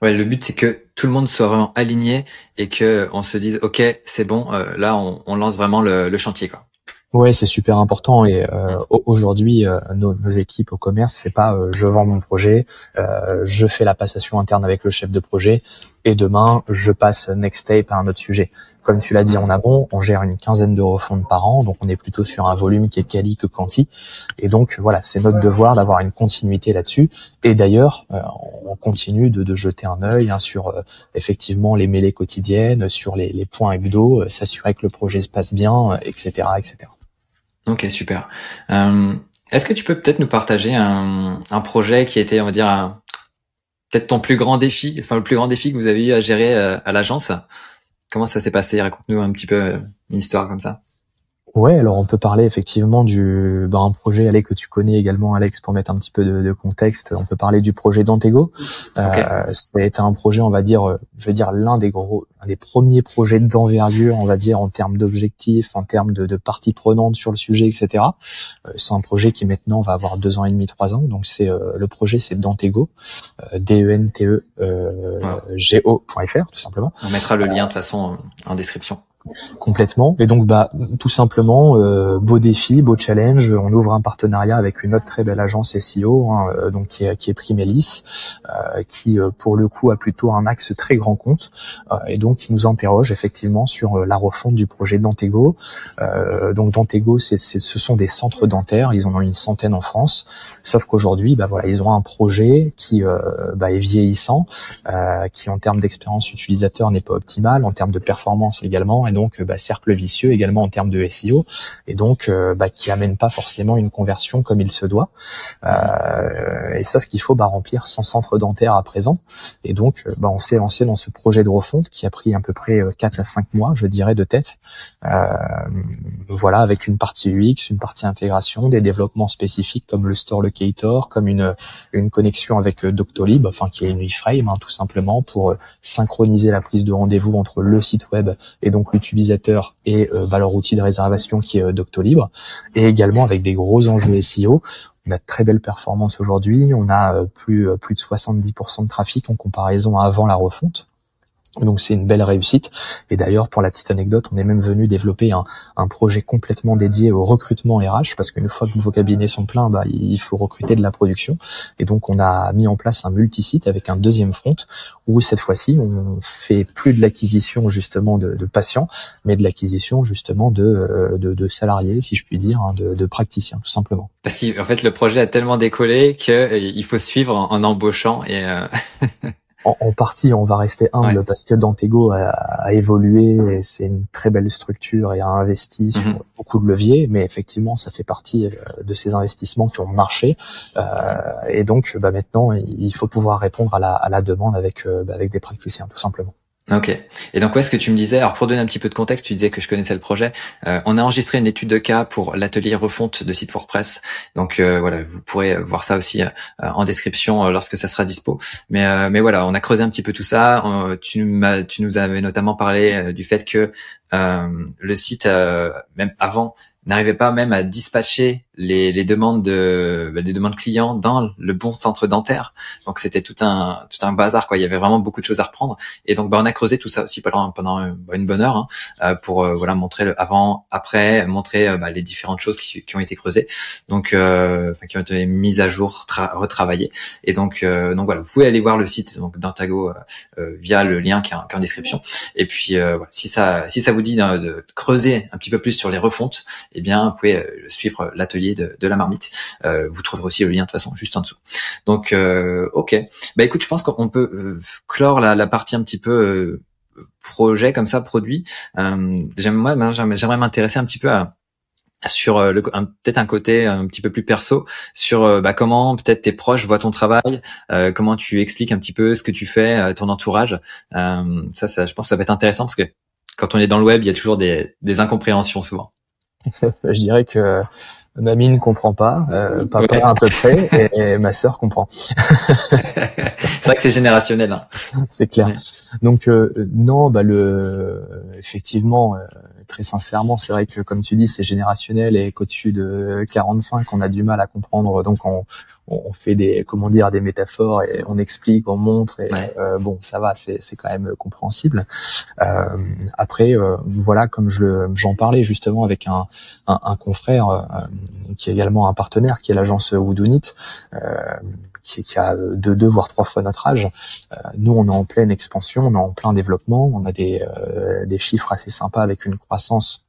Ouais, le but c'est que tout le monde soit vraiment aligné et que on se dise ok c'est bon euh, là on, on, lance vraiment le, le, chantier quoi. Ouais, c'est super important et euh, aujourd'hui euh, nos, nos, équipes au commerce, c'est pas euh, je vends mon projet, euh, je fais la passation interne avec le chef de projet et demain je passe next tape à un autre sujet. Comme tu l'as dit en amont, on gère une quinzaine de refontes par an, donc on est plutôt sur un volume qui est quali que quanti et donc voilà, c'est notre devoir d'avoir une continuité là-dessus et d'ailleurs on continue de, de, jeter un œil hein, sur effectivement les mêlées quotidiennes, sur les, les points hebdo, s'assurer que le projet se passe bien, etc., etc. Ok, super. Euh, Est-ce que tu peux peut-être nous partager un, un, projet qui était, on va dire, peut-être ton plus grand défi, enfin le plus grand défi que vous avez eu à gérer euh, à l'agence Comment ça s'est passé? Raconte-nous un petit peu euh, une histoire comme ça. Ouais, alors on peut parler effectivement du ben, un projet Alex que tu connais également Alex pour mettre un petit peu de, de contexte. On peut parler du projet Dantego. Okay. Euh, c'est un projet, on va dire, euh, je vais dire l'un des gros, un des premiers projets d'envergure, on va dire en termes d'objectifs, en termes de, de parties prenantes sur le sujet, etc. Euh, c'est un projet qui maintenant va avoir deux ans et demi, trois ans. Donc c'est euh, le projet, c'est Dantego, D E N T E G O.fr tout simplement. On mettra le lien de toute façon en description complètement. Et donc, bah, tout simplement, euh, beau défi, beau challenge. On ouvre un partenariat avec une autre très belle agence SEO, hein, euh, donc qui est, qui est Primelis, euh, qui euh, pour le coup a plutôt un axe très grand compte, euh, et donc qui nous interroge effectivement sur la refonte du projet Dantego. donc Dantego, c'est, ce sont des centres dentaires. Ils en ont une centaine en France, sauf qu'aujourd'hui, bah voilà, ils ont un projet qui bah, est vieillissant, qui en termes d'expérience utilisateur n'est pas optimal, en termes de performance également. Et donc bah, cercle vicieux également en termes de SEO et donc euh, bah, qui amène pas forcément une conversion comme il se doit. Euh, et sauf qu'il faut bah, remplir 100 centres dentaires à présent et donc euh, bah, on s'est lancé dans ce projet de refonte qui a pris à peu près 4 à 5 mois, je dirais, de tête. voilà, avec une partie UX, une partie intégration, des développements spécifiques comme le store locator, comme une une connexion avec Doctolib, enfin qui est une iframe hein, tout simplement pour synchroniser la prise de rendez-vous entre le site web et donc l'utilisateur et euh, leur outil de réservation qui est euh, Doctolib, et également avec des gros enjeux SEO. On a de très belles performances aujourd'hui, on a euh, plus, plus de 70% de trafic en comparaison à avant la refonte. Donc c'est une belle réussite. Et d'ailleurs, pour la petite anecdote, on est même venu développer un, un projet complètement dédié au recrutement RH, parce qu'une fois que vos cabinets sont pleins, bah, il faut recruter de la production. Et donc on a mis en place un multisite avec un deuxième front, où cette fois-ci, on fait plus de l'acquisition justement de, de, patients, mais de l'acquisition justement de, euh, de, de, salariés, si je puis dire, hein, de, de praticiens, tout simplement. Parce qu'en fait, le projet a tellement décollé qu'il euh, faut suivre en, en embauchant et... Euh... en, partie, on va rester humble parce que Dantego a, a évolué et c'est une très belle structure et a investi sur mhm. beaucoup de leviers. Mais effectivement, ça fait partie euh, de ces investissements qui ont marché. Euh, et donc, bah, maintenant, il faut pouvoir répondre à la, à la demande avec, euh, bah, avec des praticiens, tout simplement. Ok. Et donc, où est-ce que tu me disais Alors, pour donner un petit peu de contexte, tu disais que je connaissais le projet. Euh, on a enregistré une étude de cas pour l'atelier refonte de site WordPress. Donc, euh, voilà, vous pourrez voir ça aussi euh, en description lorsque ça sera dispo. Mais, mais voilà, on a creusé un petit peu tout ça. tu nous avais notamment parlé du fait que le site, même avant, n'arrivait pas même à dispatcher les, les demandes de les demandes clients dans le bon centre dentaire. Donc c'était tout un tout un bazar quoi. Il y avait vraiment beaucoup de choses à reprendre. Et donc bah on a creusé tout ça aussi pendant pendant une bonne heure hein, euh, pour euh, voilà montrer le avant après montrer euh, bah, les différentes choses qui, qui, ont été creusées donc euh, qui ont été mises à jour retravaillées. Et donc donc voilà vous pouvez aller voir le site donc Dentago via le lien qui est, en, en description. Et puis voilà, si ça si ça vous dit de, de creuser un petit peu plus sur les refontes eh bien, vous pouvez suivre l'atelier de, la marmite. Euh, vous trouverez aussi le lien de toute façon juste en dessous. Donc, euh, ok. Bah écoute, je pense qu'on peut clore la, partie un petit peu projet comme ça, produit. j'aimerais, j'aimerais m'intéresser un petit peu à sur le peut-être un côté un petit peu plus perso sur bah, comment peut-être tes proches voient ton travail comment tu expliques un petit peu ce que tu fais à ton entourage ça, ça je pense que ça va être intéressant parce que quand on est dans le web il y a toujours des, des incompréhensions souvent je dirais que ma mine comprend pas, euh, papa à peu près, et, ma sœur comprend. c'est vrai que c'est générationnel. Hein. C'est clair. Donc euh, non, bah le effectivement, euh, très sincèrement, c'est vrai que comme tu dis, c'est générationnel et qu'au-dessus de 45, on a du mal à comprendre. Donc on, on, fait des comment dire des métaphores et on explique, on montre et bon ça va, c'est c'est quand même compréhensible. après voilà comme je j'en parlais justement avec un un, un confrère qui est également un partenaire qui est l'agence Woodoonit qui, qui, a deux, deux voire trois fois notre âge. Euh, nous, on est en pleine expansion, on est en plein développement, on a des, euh, des chiffres assez sympas avec une croissance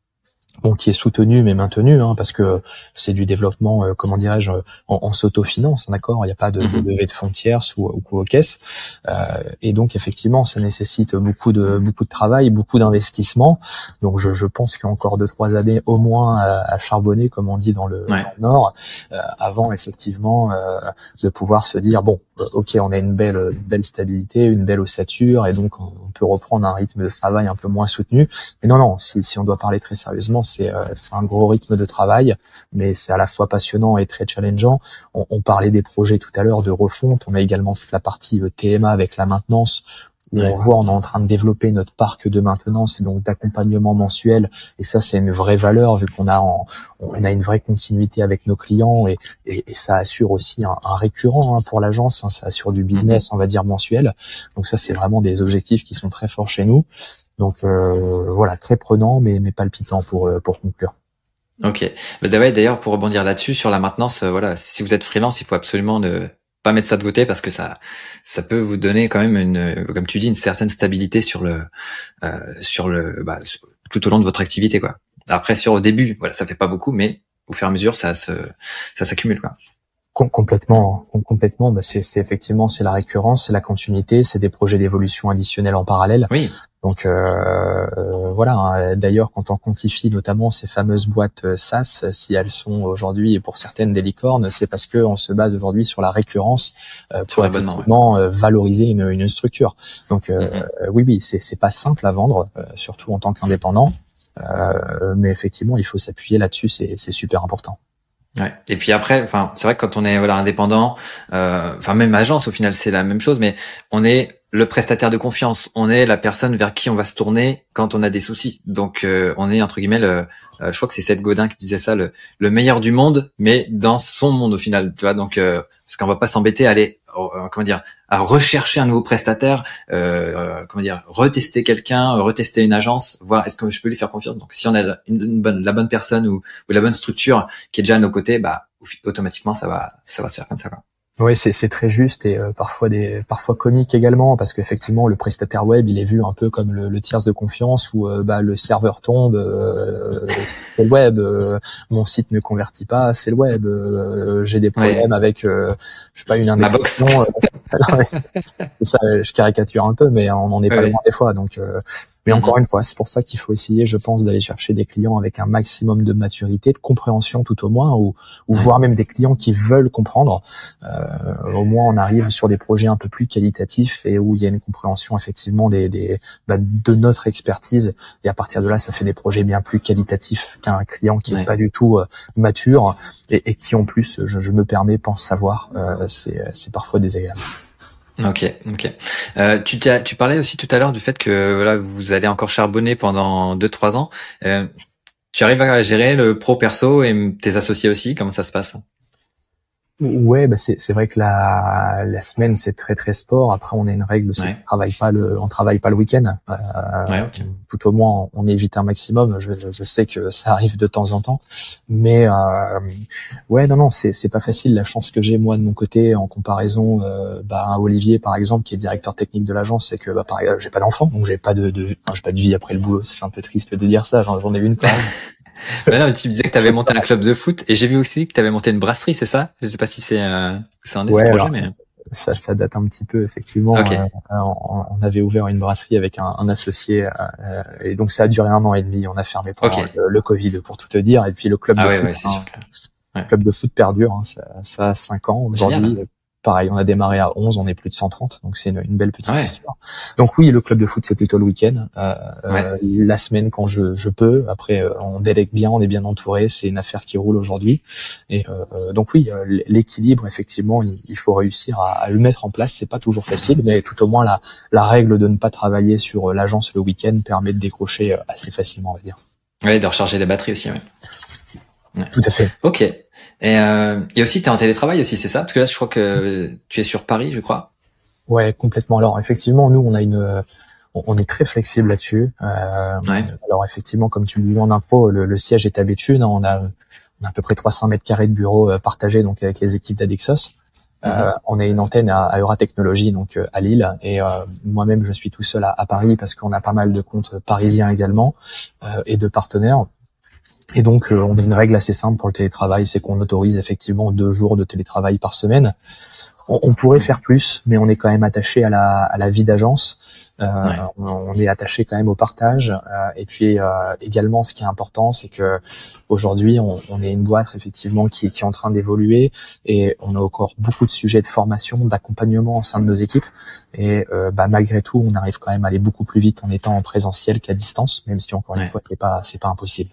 bon, qui est soutenu mais maintenu, hein, parce que c'est du développement, euh, comment dirais-je, en, en s'autofinance, hein, d'accord? Il n'y a pas de, de, levée de frontières ou, ou aux caisses, euh, et donc effectivement, ça nécessite beaucoup de beaucoup de travail, beaucoup d'investissement. Donc je, je pense qu'il y a encore deux trois années au moins à, charbonner, comme on dit dans le, Nord, euh, avant effectivement euh, de pouvoir se dire bon, ok, on a une belle belle stabilité, une belle ossature, et donc on peut reprendre un rythme de travail un peu moins soutenu. Mais non, non, si, si on doit parler très sérieusement euh, c'est un gros rythme de travail, mais c'est à la fois passionnant et très challengeant. On, on parlait des projets tout à l'heure de refonte. On a également toute la partie euh, TMA avec la maintenance où on voit on est en train de développer notre parc de maintenance et donc d'accompagnement mensuel. Et ça c'est une vraie valeur vu qu'on a on a une vraie continuité avec nos clients et, et, ça assure aussi un, récurrent hein, pour l'agence hein, ça assure du business on va dire mensuel. Donc ça c'est vraiment des objectifs qui sont très forts chez nous donc euh, voilà, très prenant mais, mais palpitant pour, euh, pour conclure. Ok. Bah, d'ailleurs, pour rebondir là-dessus, sur la maintenance, euh, voilà, si vous êtes freelance, il faut absolument ne pas mettre ça de côté parce que ça, ça peut vous donner quand même une, comme tu dis, une certaine stabilité sur le, sur le, bah, tout au long de votre activité, quoi. Après, sur au début, voilà, ça fait pas beaucoup, mais au fur et à mesure, ça se, ça s'accumule, quoi complètement, complètement. Bah c'est, effectivement c'est la récurrence, c'est la continuité, c'est des projets d'évolution additionnels en parallèle. Oui. Donc euh, voilà. Hein. D'ailleurs, quand on quantifie notamment ces fameuses boîtes euh, SaaS, si elles sont aujourd'hui et pour certaines des licornes, c'est parce qu'on se base aujourd'hui sur la récurrence euh, pour effectivement valoriser une, une, structure. Donc mm-hmm. oui, oui, c'est, pas simple à vendre, surtout en tant qu'indépendant. mais effectivement, il faut s'appuyer là-dessus, c'est super important. Et puis après, enfin, c'est vrai que quand on est voilà indépendant, euh, enfin même agence au final c'est la même chose, mais on est le prestataire de confiance, on est la personne vers qui on va se tourner quand on a des soucis. Donc euh, on est entre guillemets, le, euh, je crois que c'est Seth Godin qui disait ça, le, le, meilleur du monde, mais dans son monde au final, tu vois. Donc euh, parce qu'on va pas s'embêter à aller comment dire à rechercher un nouveau prestataire, euh, comment dire, retester quelqu'un, retester une agence, voir est-ce que je peux lui faire confiance. Donc si on a la bonne personne ou, ou, la bonne structure qui est déjà à nos côtés, bah automatiquement ça va ça va se faire comme ça. Quoi. Oui, c'est très juste et euh, parfois des parfois comique également parce qu'effectivement le prestataire web il est vu un peu comme le, le tiers de confiance où euh, bah, le serveur tombe, euh, c'est le web, mon site ne convertit pas, c'est le web, j'ai des problèmes avec je sais pas une indexation. c'est ça, je caricature un peu, mais on en est pas loin des fois. Donc, mais encore mhm. une fois, c'est pour ça qu'il faut essayer, je pense, d'aller chercher des clients avec un maximum de maturité, de compréhension tout au moins, ou, ou voire même des clients qui veulent comprendre. Euh, au moins on arrive sur des projets un peu plus qualitatifs et où il y a une compréhension effectivement des, des bah, de notre expertise et à partir de là ça fait des projets bien plus qualitatifs qu'un client qui n'est pas du tout euh, mature et, et, qui en plus je, je, me permets pense savoir euh, c'est parfois désagréable. Ok, ok. Euh, tu, tu parlais aussi tout à l'heure du fait que voilà vous allez encore charbonner pendant deux trois ans. Euh, tu arrives à gérer le pro perso et tes associés aussi? Comment ça se passe? Ouais, bah c'est c'est vrai que la la semaine c'est très très sport. Après on a une règle, c'est qu'on travaille pas le on travaille pas le week-end. Euh, Tout au moins on évite un maximum. Je, je, sais que ça arrive de temps en temps, mais euh, ouais non non c'est c'est pas facile. La chance que j'ai moi de mon côté en comparaison euh, bah, à Olivier par exemple qui est directeur technique de l'agence, c'est que bah pareil j'ai pas d'enfant donc j'ai pas de, de j'ai pas de vie après le boulot. C'est un peu triste de dire ça. J'en ai une quand même. bah non, tu me disais que tu avais monté un club de foot et j'ai vu aussi que tu avais monté une brasserie, c'est ça? Je sais pas si c'est euh, c'est un des projets, mais ça, ça date un petit peu effectivement. Euh, on, avait ouvert une brasserie avec un, un associé euh, et donc ça a duré un an et demi. On a fermé pendant le, Covid pour tout te dire et puis le club ah de foot. Hein, le club de foot perdure. Hein, ça, ça a cinq ans aujourd'hui pareil, on a démarré à 11, on est plus de 130, donc c'est une, belle petite histoire. Donc oui, le club de foot c'est plutôt le week-end, euh, euh, la semaine quand je, peux. Après, euh, on délègue bien, on est bien entouré, c'est une affaire qui roule aujourd'hui. Et donc oui, l'équilibre effectivement, il, faut réussir à, le mettre en place. C'est pas toujours facile, mais tout au moins la, la règle de ne pas travailler sur l'agence le week-end permet de décrocher assez facilement, on va dire. Oui, de recharger les batteries aussi. Ouais. Tout à fait. Ok. Et, euh, et aussi, tu es en télétravail aussi, c'est ça? Parce que là, je crois que tu es sur Paris, je crois. Ouais, complètement. Alors effectivement, nous, on a une, on, est très flexible là-dessus. Euh, Alors effectivement, comme tu le dis en impro, le, siège est à Béthune. On a, on a à peu près 300 mètres carrés de bureaux euh, partagés donc avec les équipes d'Adexos. Euh, mhm. on a une antenne à, à Euratechnologie, donc euh, à Lille, et euh, moi-même je suis tout seul à, à Paris parce qu'on a pas mal de comptes parisiens également et de partenaires. Et donc, on a une règle assez simple pour le télétravail, c'est qu'on autorise effectivement deux jours de télétravail par semaine. On, on, pourrait faire plus, mais on est quand même attaché à la, à la vie d'agence. Euh, on, est attaché quand même au partage. Euh, et puis euh, également, ce qui est important, c'est que aujourd'hui, on, on, est une boîte effectivement qui, qui est en train d'évoluer et on a encore beaucoup de sujets de formation, d'accompagnement au sein de nos équipes. Et bah, malgré tout, on arrive quand même à aller beaucoup plus vite en étant en présentiel qu'à distance, même si encore une fois, c'est pas c'est pas impossible.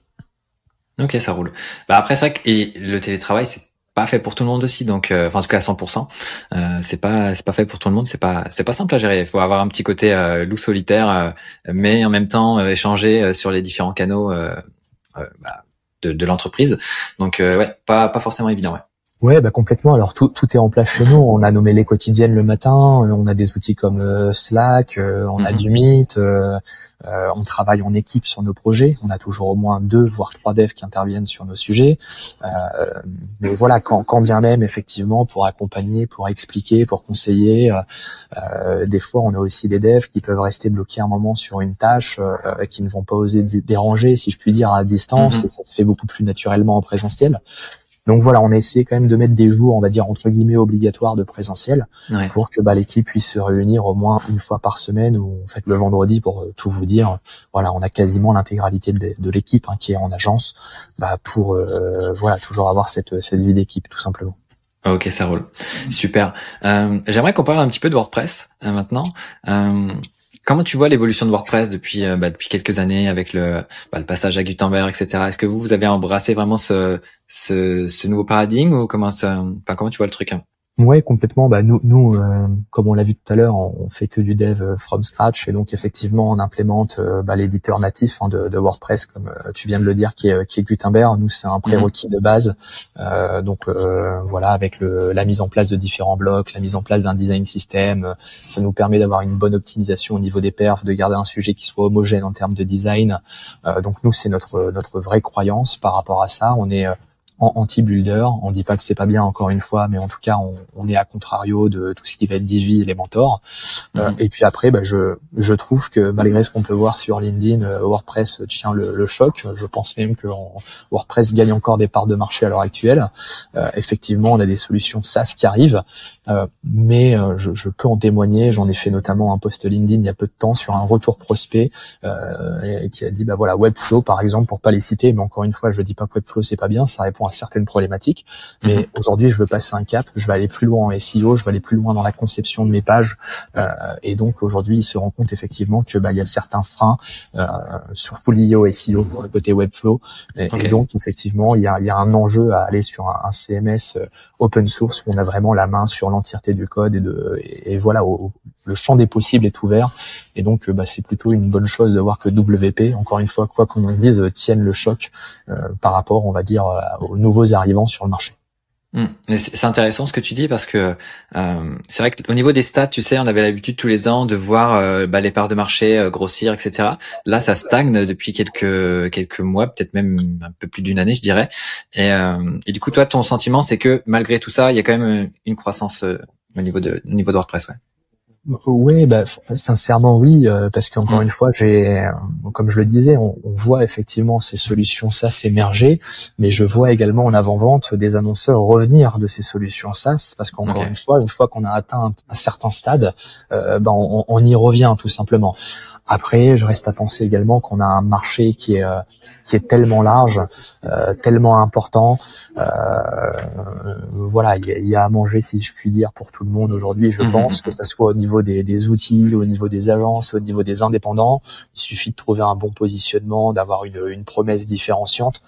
Ok, ça roule. Bah après ça, et le télétravail, c'est pas fait pour tout le monde aussi donc euh, enfin en tout cas à 100% euh, c'est pas c'est pas fait pour tout le monde c'est pas c'est pas simple à gérer. Il faut avoir un petit côté euh, loup solitaire euh, mais en même temps échanger sur les différents canaux bah, de, de l'entreprise. Donc ouais pas pas forcément évident ouais Ouais, bah complètement. Alors tout, tout est en place chez nous. On a nos mêlées quotidiennes le matin. On a des outils comme Slack. on a mhm. du Meet. Euh, on travaille en équipe sur nos projets. On a toujours au moins deux, voire trois devs qui interviennent sur nos sujets. Euh, mais voilà, quand, quand, bien même, effectivement, pour accompagner, pour expliquer, pour conseiller, euh, des fois, on a aussi des devs qui peuvent rester bloqués un moment sur une tâche, qui ne vont pas oser déranger, si je puis dire, à distance. Mm-hmm. Et ça se fait beaucoup plus naturellement en présentiel. Donc voilà, on a essayé quand même de mettre des jours, on va dire entre guillemets obligatoires de présentiel, pour que bah, l'équipe puisse se réunir au moins une fois par semaine ou en fait le vendredi pour euh, tout vous dire. Voilà, on a quasiment l'intégralité de, l'équipe hein, qui est en agence, bah, pour euh, voilà toujours avoir cette cette vie d'équipe tout simplement. Ok, ça roule. Super. Euh, J'aimerais qu'on parle un petit peu de WordPress euh, maintenant. Comment tu vois l'évolution de WordPress depuis euh, bah, depuis quelques années avec le, bah, passage à Gutenberg, etc. Est-ce que vous vous avez embrassé vraiment ce nouveau paradigme ou comment comment tu vois le truc hein? Ouais, complètement. Bah nous, nous, euh, comme on l'a vu tout à l'heure, on, fait que du dev euh, from scratch et donc effectivement, on implémente euh, bah, l'éditeur natif hein, de, de, WordPress, comme tu viens de le dire, qui est, qui est Gutenberg. Nous, c'est un prérequis de base. donc voilà, avec le, la mise en place de différents blocs, la mise en place d'un design system, ça nous permet d'avoir une bonne optimisation au niveau des perfs, de garder un sujet qui soit homogène en termes de design. donc nous, c'est notre notre vraie croyance par rapport à ça. On est en anti-builder. On dit pas que c'est pas bien encore une fois, mais en tout cas, on, on est à contrario de tout ce qui va être Divi et les mentors. Euh, mhm. et puis après, bah, je, je trouve que malgré ce qu'on peut voir sur LinkedIn, euh, WordPress tient le, le, choc. Je pense même que WordPress gagne encore des parts de marché à l'heure actuelle. Euh, effectivement, on a des solutions SaaS qui arrivent, euh, mais je, je, peux en témoigner. J'en ai fait notamment un post LinkedIn il y a peu de temps sur un retour prospect qui a dit bah voilà Webflow par exemple pour pas les citer, mais encore une fois, je dis pas que Webflow c'est pas bien, ça répond à certaines problématiques. Mais mhm. aujourd'hui, je veux passer un cap, je vais aller plus loin en SEO, je vais aller plus loin dans la conception de mes pages. Euh, et donc aujourd'hui, il se rend compte effectivement que bah, il y a certains freins, euh, surtout liés au SEO pour le côté Webflow. Et, donc effectivement, il y a, il y a un enjeu à aller sur un, CMS euh, open source où on a vraiment la main sur l'entièreté du code et de et, voilà le champ des possibles est ouvert et donc bah, c'est plutôt une bonne chose de voir que WP encore une fois quoi qu'on en dise tienne le choc euh, par rapport on va dire aux nouveaux arrivants sur le marché. Hmm. C'est intéressant ce que tu dis parce que euh, c'est vrai qu'au niveau des stats, tu sais, on avait l'habitude tous les ans de voir euh, bah, les parts de marché euh, grossir, etc. Là, ça stagne depuis quelques quelques mois, peut-être même un peu plus d'une année, je dirais. Et, et, du coup, toi, ton sentiment, c'est que malgré tout ça, il y a quand même une croissance au niveau de au niveau de WordPress, ouais. Oui, bah, sincèrement oui, euh, parce qu'encore mm. une fois, j'ai, euh, comme je le disais, on, voit effectivement ces solutions SaaS émerger, mais je vois également en avant-vente des annonceurs revenir de ces solutions SaaS, parce qu'encore une fois, une fois qu'on a atteint un, certain stade, euh, ben on, on, y revient tout simplement. Après, je reste à penser également qu'on a un marché qui est euh, qui est tellement large, euh, tellement important. Euh, voilà, il y, a à manger, si je puis dire, pour tout le monde aujourd'hui. Je mhm. pense que ça soit au niveau des, des, outils, au niveau des agences, au niveau des indépendants. Il suffit de trouver un bon positionnement, d'avoir une, une promesse différenciante,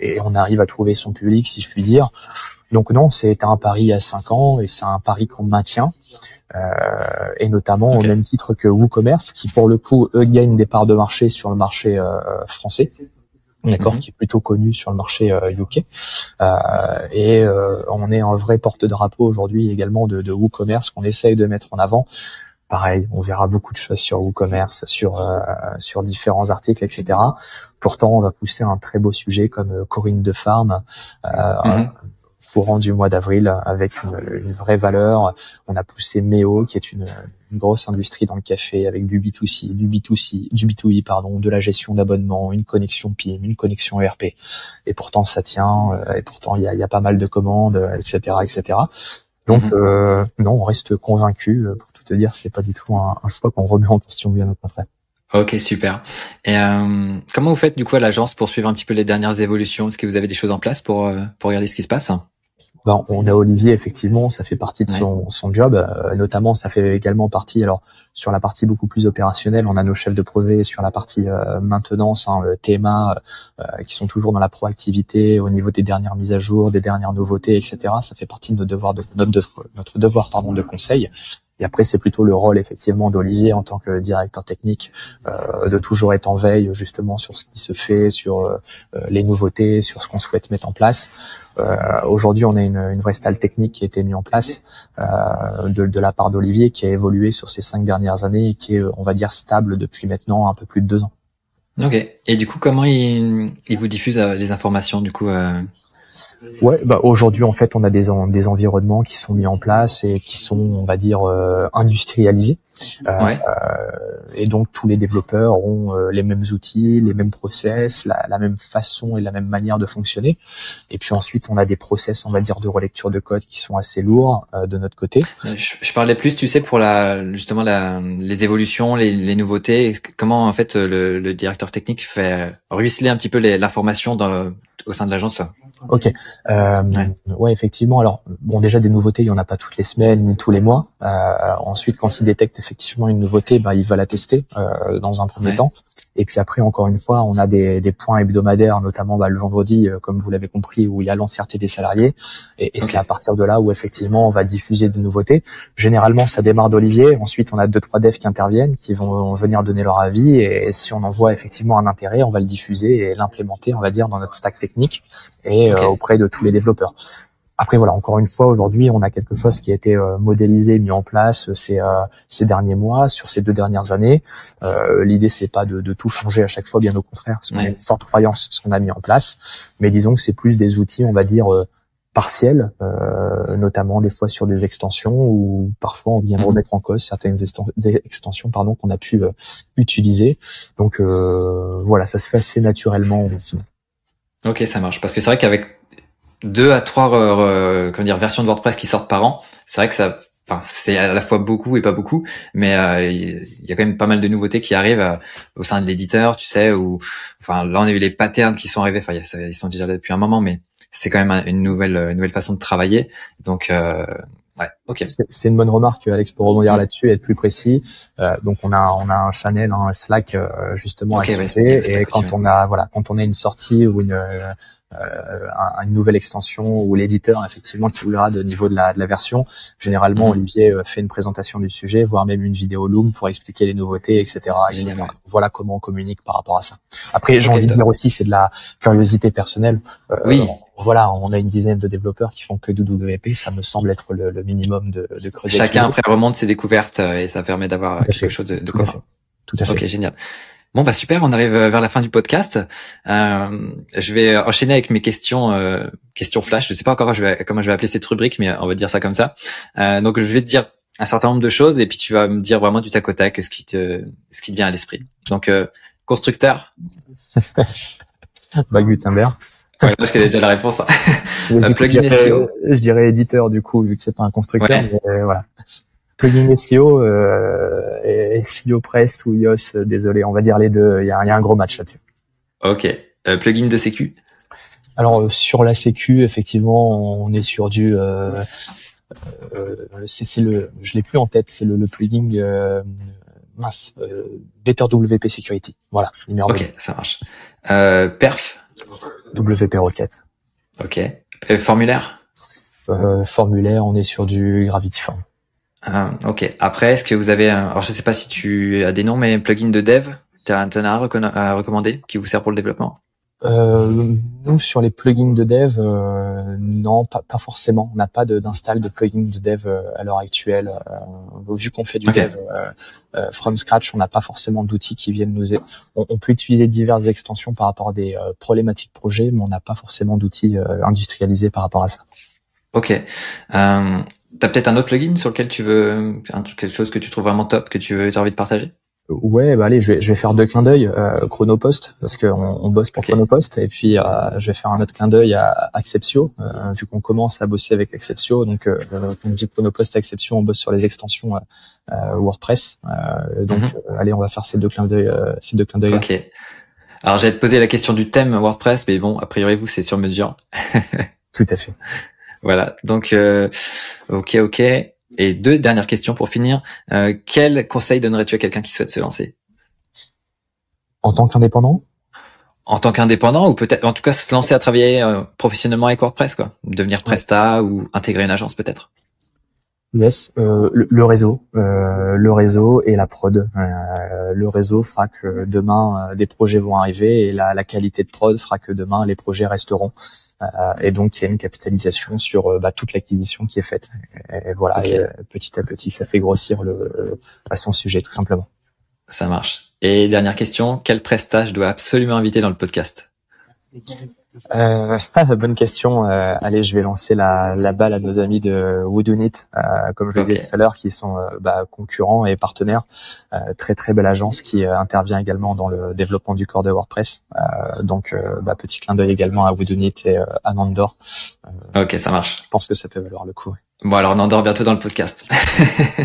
et on arrive à trouver son public, si je puis dire. Donc non, c'est un pari à 5 ans et c'est un pari qu'on maintient, euh, et notamment au même titre que WooCommerce, qui pour le coup eux gagnent des parts de marché sur le marché euh, français. d'accord, mhm. qui est plutôt connu sur le marché UK. et on est un vrai porte-drapeau aujourd'hui également de, de WooCommerce qu'on essaye de mettre en avant pareil, on verra beaucoup de choses sur WooCommerce, sur euh, sur différents articles, etc. Pourtant, on va pousser un très beau sujet comme euh, Corinne de Farm, euh, mm courant du mois d'avril, avec une, vraie valeur. On a poussé Méo, qui est une, grosse industrie dans le café, avec du B2C, du B2C, du B2I, pardon, de la gestion d'abonnement, une connexion PIM, une connexion ERP. Et pourtant, ça tient. et pourtant, il y a, y a, pas mal de commandes, etc., etc. Donc, mhm. non, on reste convaincu te dire, c'est pas du tout un, choix qu'on remet en question, bien au contraire. Ok, super. Et euh, comment vous faites du coup à l'agence pour suivre un petit peu les dernières évolutions? Est-ce que vous avez des choses en place pour euh, pour regarder ce qui se passe? Ben, on a Olivier effectivement, ça fait partie de son, son job, euh, notamment ça fait également partie. Alors sur la partie beaucoup plus opérationnelle, on a nos chefs de projet sur la partie euh, maintenance, hein, le TMA, euh, qui sont toujours dans la proactivité au niveau des dernières mises à jour, des dernières nouveautés, etc. Ça fait partie de nos devoirs de notre, notre devoir pardon de conseil. Et après, c'est plutôt le rôle effectivement d'Olivier en tant que directeur technique euh, de toujours être en veille justement sur ce qui se fait, sur euh, les nouveautés, sur ce qu'on souhaite mettre en place. Euh, Aujourd'hui, on a une, une, vraie stalle technique qui a été mise en place euh, de, de, la part d'Olivier, qui a évolué sur ces cinq dernières années et qui est, on va dire, stable depuis maintenant un peu plus de deux ans. Ok. Et du coup, comment il, il vous diffuse euh, les informations du coup Ouais, bah aujourd'hui en fait on a des, des environnements qui sont mis en place et qui sont on va dire euh, industrialisés. Euh, euh, et donc tous les développeurs ont les mêmes outils, les mêmes process, la, la, même façon et la même manière de fonctionner. Et puis ensuite on a des process on va dire de relecture de code qui sont assez lourds de notre côté. Je, parlais plus tu sais pour la justement la, les évolutions, les, les nouveautés. Comment en fait le, le directeur technique fait ruisseler un petit peu l'information au sein de l'agence. Ok. Euh, ouais. effectivement. Alors, bon, déjà des nouveautés, il y en a pas toutes les semaines ni tous les mois. Euh, ensuite, quand il détecte effectivement une nouveauté, bah, il va la tester euh, dans un premier temps. Et puis après, encore une fois, on a des, des points hebdomadaires, notamment bah, le vendredi, euh, comme vous l'avez compris, où il y a l'entièreté des salariés. Et, et c'est à partir de là où effectivement on va diffuser des nouveautés. Généralement, ça démarre d'Olivier. Ensuite, on a deux trois devs qui interviennent, qui vont venir donner leur avis. Et si on en voit effectivement un intérêt, on va le diffuser et l'implémenter, on va dire, dans notre stack technique et euh, auprès de tous les développeurs. Après voilà, encore une fois, aujourd'hui, on a quelque chose qui a été euh, modélisé, mis en place euh, ces, ces derniers mois, sur ces deux dernières années. Euh, L'idée, c'est pas de, de, tout changer à chaque fois, bien au contraire, parce qu'on a une forte croyance ce qu'on a mis en place. Mais disons que c'est plus des outils, on va dire partiels, euh, notamment des fois sur des extensions ou parfois on vient mhm. remettre en cause certaines extensions pardon qu'on a pu utiliser. Donc voilà, ça se fait assez naturellement. Aussi. Ok, ça marche. Parce que c'est vrai qu'avec deux à trois euh, comment dire versions de WordPress qui sortent par an, c'est vrai que ça, enfin c'est à la fois beaucoup et pas beaucoup, mais euh, il y a quand même pas mal de nouveautés qui arrivent euh, au sein de l'éditeur, tu sais, ou enfin là on a eu les patterns qui sont arrivés, enfin ils sont déjà là depuis un moment, mais c'est quand même une nouvelle une nouvelle façon de travailler. Donc euh, Ouais, ok. C'est une bonne remarque, Alex, pour rebondir là-dessus et être plus précis. Euh, donc on a on a un channel, un Slack euh, justement à ce et quand on a voilà quand on a une sortie ou une euh, une nouvelle extension ou l'éditeur effectivement qui voudra de niveau de la, de la version, généralement mhm. Olivier euh, fait une présentation du sujet, voire même une vidéo Loom pour expliquer les nouveautés, etc. Voilà comment on communique par rapport à ça. Après, j'ai envie de dire aussi, c'est de la curiosité personnelle. oui voilà, on a une dizaine de développeurs qui font que du WP, ça me semble être le, le minimum de, de creuser. Chacun après remonte ses découvertes euh, et ça permet d'avoir quelque chose de, de commun. Tout à fait. Ok, génial. Bon bah super, on arrive vers la fin du podcast. Euh, je vais enchaîner avec mes questions, euh, questions flash. Je sais pas encore comment je, vais, comment je vais appeler cette rubrique, mais on va dire ça comme ça. Euh, donc je vais te dire un certain nombre de choses et puis tu vas me dire vraiment du tac au tac ce qui te, ce qui te vient à l'esprit. Donc euh, constructeur. bah Gutenberg. Ouais, je connais déjà la réponse. Euh, plugin SEO. Je dirais éditeur du coup, vu que c'est pas un constructeur. Mais, euh, voilà. Plugin SEO, euh, et SEO Prest ou iOS, euh, désolé, on va dire les deux. Il y a, y a un gros match là-dessus. Ok. Euh, plugin de sécu? Alors sur la sécu, effectivement, on est sur du. Euh, c'est le, je l'ai plus en tête, c'est le, le, plugin mince, Better WP Security. Voilà, numéro Ok, ça marche. perf? WP Rocket. Ok. formulaire? Euh, Formulaire, on est sur du Gravity Form. Ah, ok. Après, est-ce que vous avez, un... alors je sais pas si tu as des noms, mais plugin de dev, tu as un à, recommander qui vous sert pour le développement? Euh, nous sur les plugins de dev, euh, non, pas, pas forcément. On n'a pas d'install de, plugins de dev euh, à l'heure actuelle. Euh, vu qu'on fait du dev euh, from scratch, on n'a pas forcément d'outils qui viennent nous aider. On, on, peut utiliser diverses extensions par rapport à des problématiques projets, mais on n'a pas forcément d'outils industrialisés par rapport à ça. Ok. Euh, T'as peut-être un autre plugin sur lequel tu veux quelque chose que tu trouves vraiment top que tu veux as envie de partager? Ouais, bah allez, je vais, je vais faire deux clins d'œil euh, Chronopost parce qu'on on bosse pour Chronopost et puis euh, je vais faire un autre clin d'œil à Acceptio euh, vu qu'on commence à bosser avec Acceptio. Donc, euh, quand je dis Chronopost et Acceptio, on bosse sur les extensions euh, WordPress. donc, mhm. allez, on va faire ces deux clins d'œil, ces deux clins d'œil. Ok. Alors, j'allais te poser la question du thème WordPress, mais bon, a priori vous c'est sur mesure. Tout à fait. Voilà. Donc, ok, ok. Et deux dernières questions pour finir. Euh, quel conseil donnerais-tu à quelqu'un qui souhaite se lancer? En tant qu'indépendant? En tant qu'indépendant ou peut-être, en tout cas, se lancer à travailler euh, professionnellement avec WordPress, quoi. Devenir Presta ou intégrer une agence peut-être. Yes, euh, le, réseau, euh, le réseau et la prod. Euh, le réseau fera que demain des projets vont arriver et la, qualité de prod fera que demain les projets resteront. et donc il y a une capitalisation sur bah, toute l'acquisition qui est faite. Et, voilà, petit à petit ça fait grossir le, à son sujet tout simplement. Ça marche. Et dernière question, quel prestage dois absolument inviter dans le podcast? Euh, bonne question. Euh, allez, je vais lancer la, la, balle à nos amis de Woodunit, euh, comme je le disais tout à l'heure, qui sont euh, bah, concurrents et partenaires. Euh, très très belle agence qui intervient également dans le développement du corps de WordPress. donc, bah, petit clin d'œil également à Woodunit et à Nandor. ok, ça marche. Je pense que ça peut valoir le coup. Bon alors Nandor bientôt dans le podcast.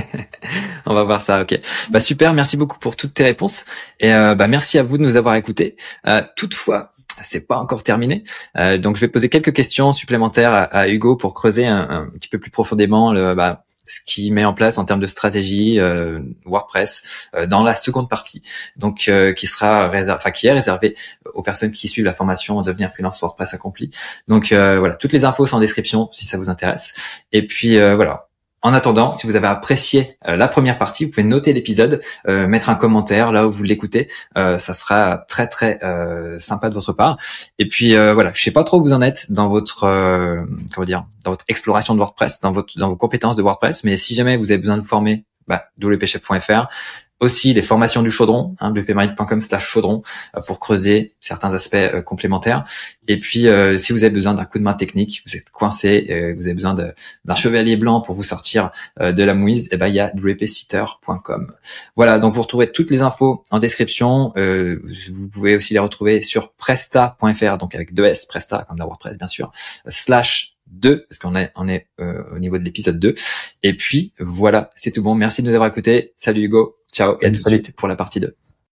On va voir ça, ok. Bah super, merci beaucoup pour toutes tes réponses et bah merci à vous de nous avoir écoutés. toutefois, c'est pas encore terminé. Euh, donc je vais poser quelques questions supplémentaires à, Hugo pour creuser un, petit peu plus profondément le, bah, ce qu'il met en place en termes de stratégie euh, WordPress euh, dans la seconde partie, donc qui sera enfin qui est réservé aux personnes qui suivent la formation devenir freelance WordPress accompli. Donc voilà, toutes les infos sont en description si ça vous intéresse. Et puis voilà, en attendant, si vous avez apprécié euh, la première partie, vous pouvez noter l'épisode, euh, mettre un commentaire là où vous l'écoutez. Euh, ça sera très très sympa de votre part. Et puis voilà, je sais pas trop où vous en êtes dans votre comment dire, dans votre exploration de WordPress, dans votre dans vos compétences de WordPress. Mais si jamais vous avez besoin de vous former, bah, wpchef.fr aussi les formations du chaudron, hein, slash chaudron, euh, pour creuser certains aspects euh, complémentaires. Et puis, euh, si vous avez besoin d'un coup de main technique, vous êtes coincé, vous avez besoin d'un chevalier blanc pour vous sortir de la mouise, et eh ben il y a wpsitter.com. Voilà, donc vous retrouvez toutes les infos en description. vous pouvez aussi les retrouver sur presta.fr, donc avec deux S, presta comme la WordPress bien sûr, slash 2, parce qu'on est, on est au niveau de l'épisode 2. Et puis voilà, c'est tout bon. Merci de nous avoir écoutés. Salut Hugo. Ciao et à tout de suite pour la partie 2.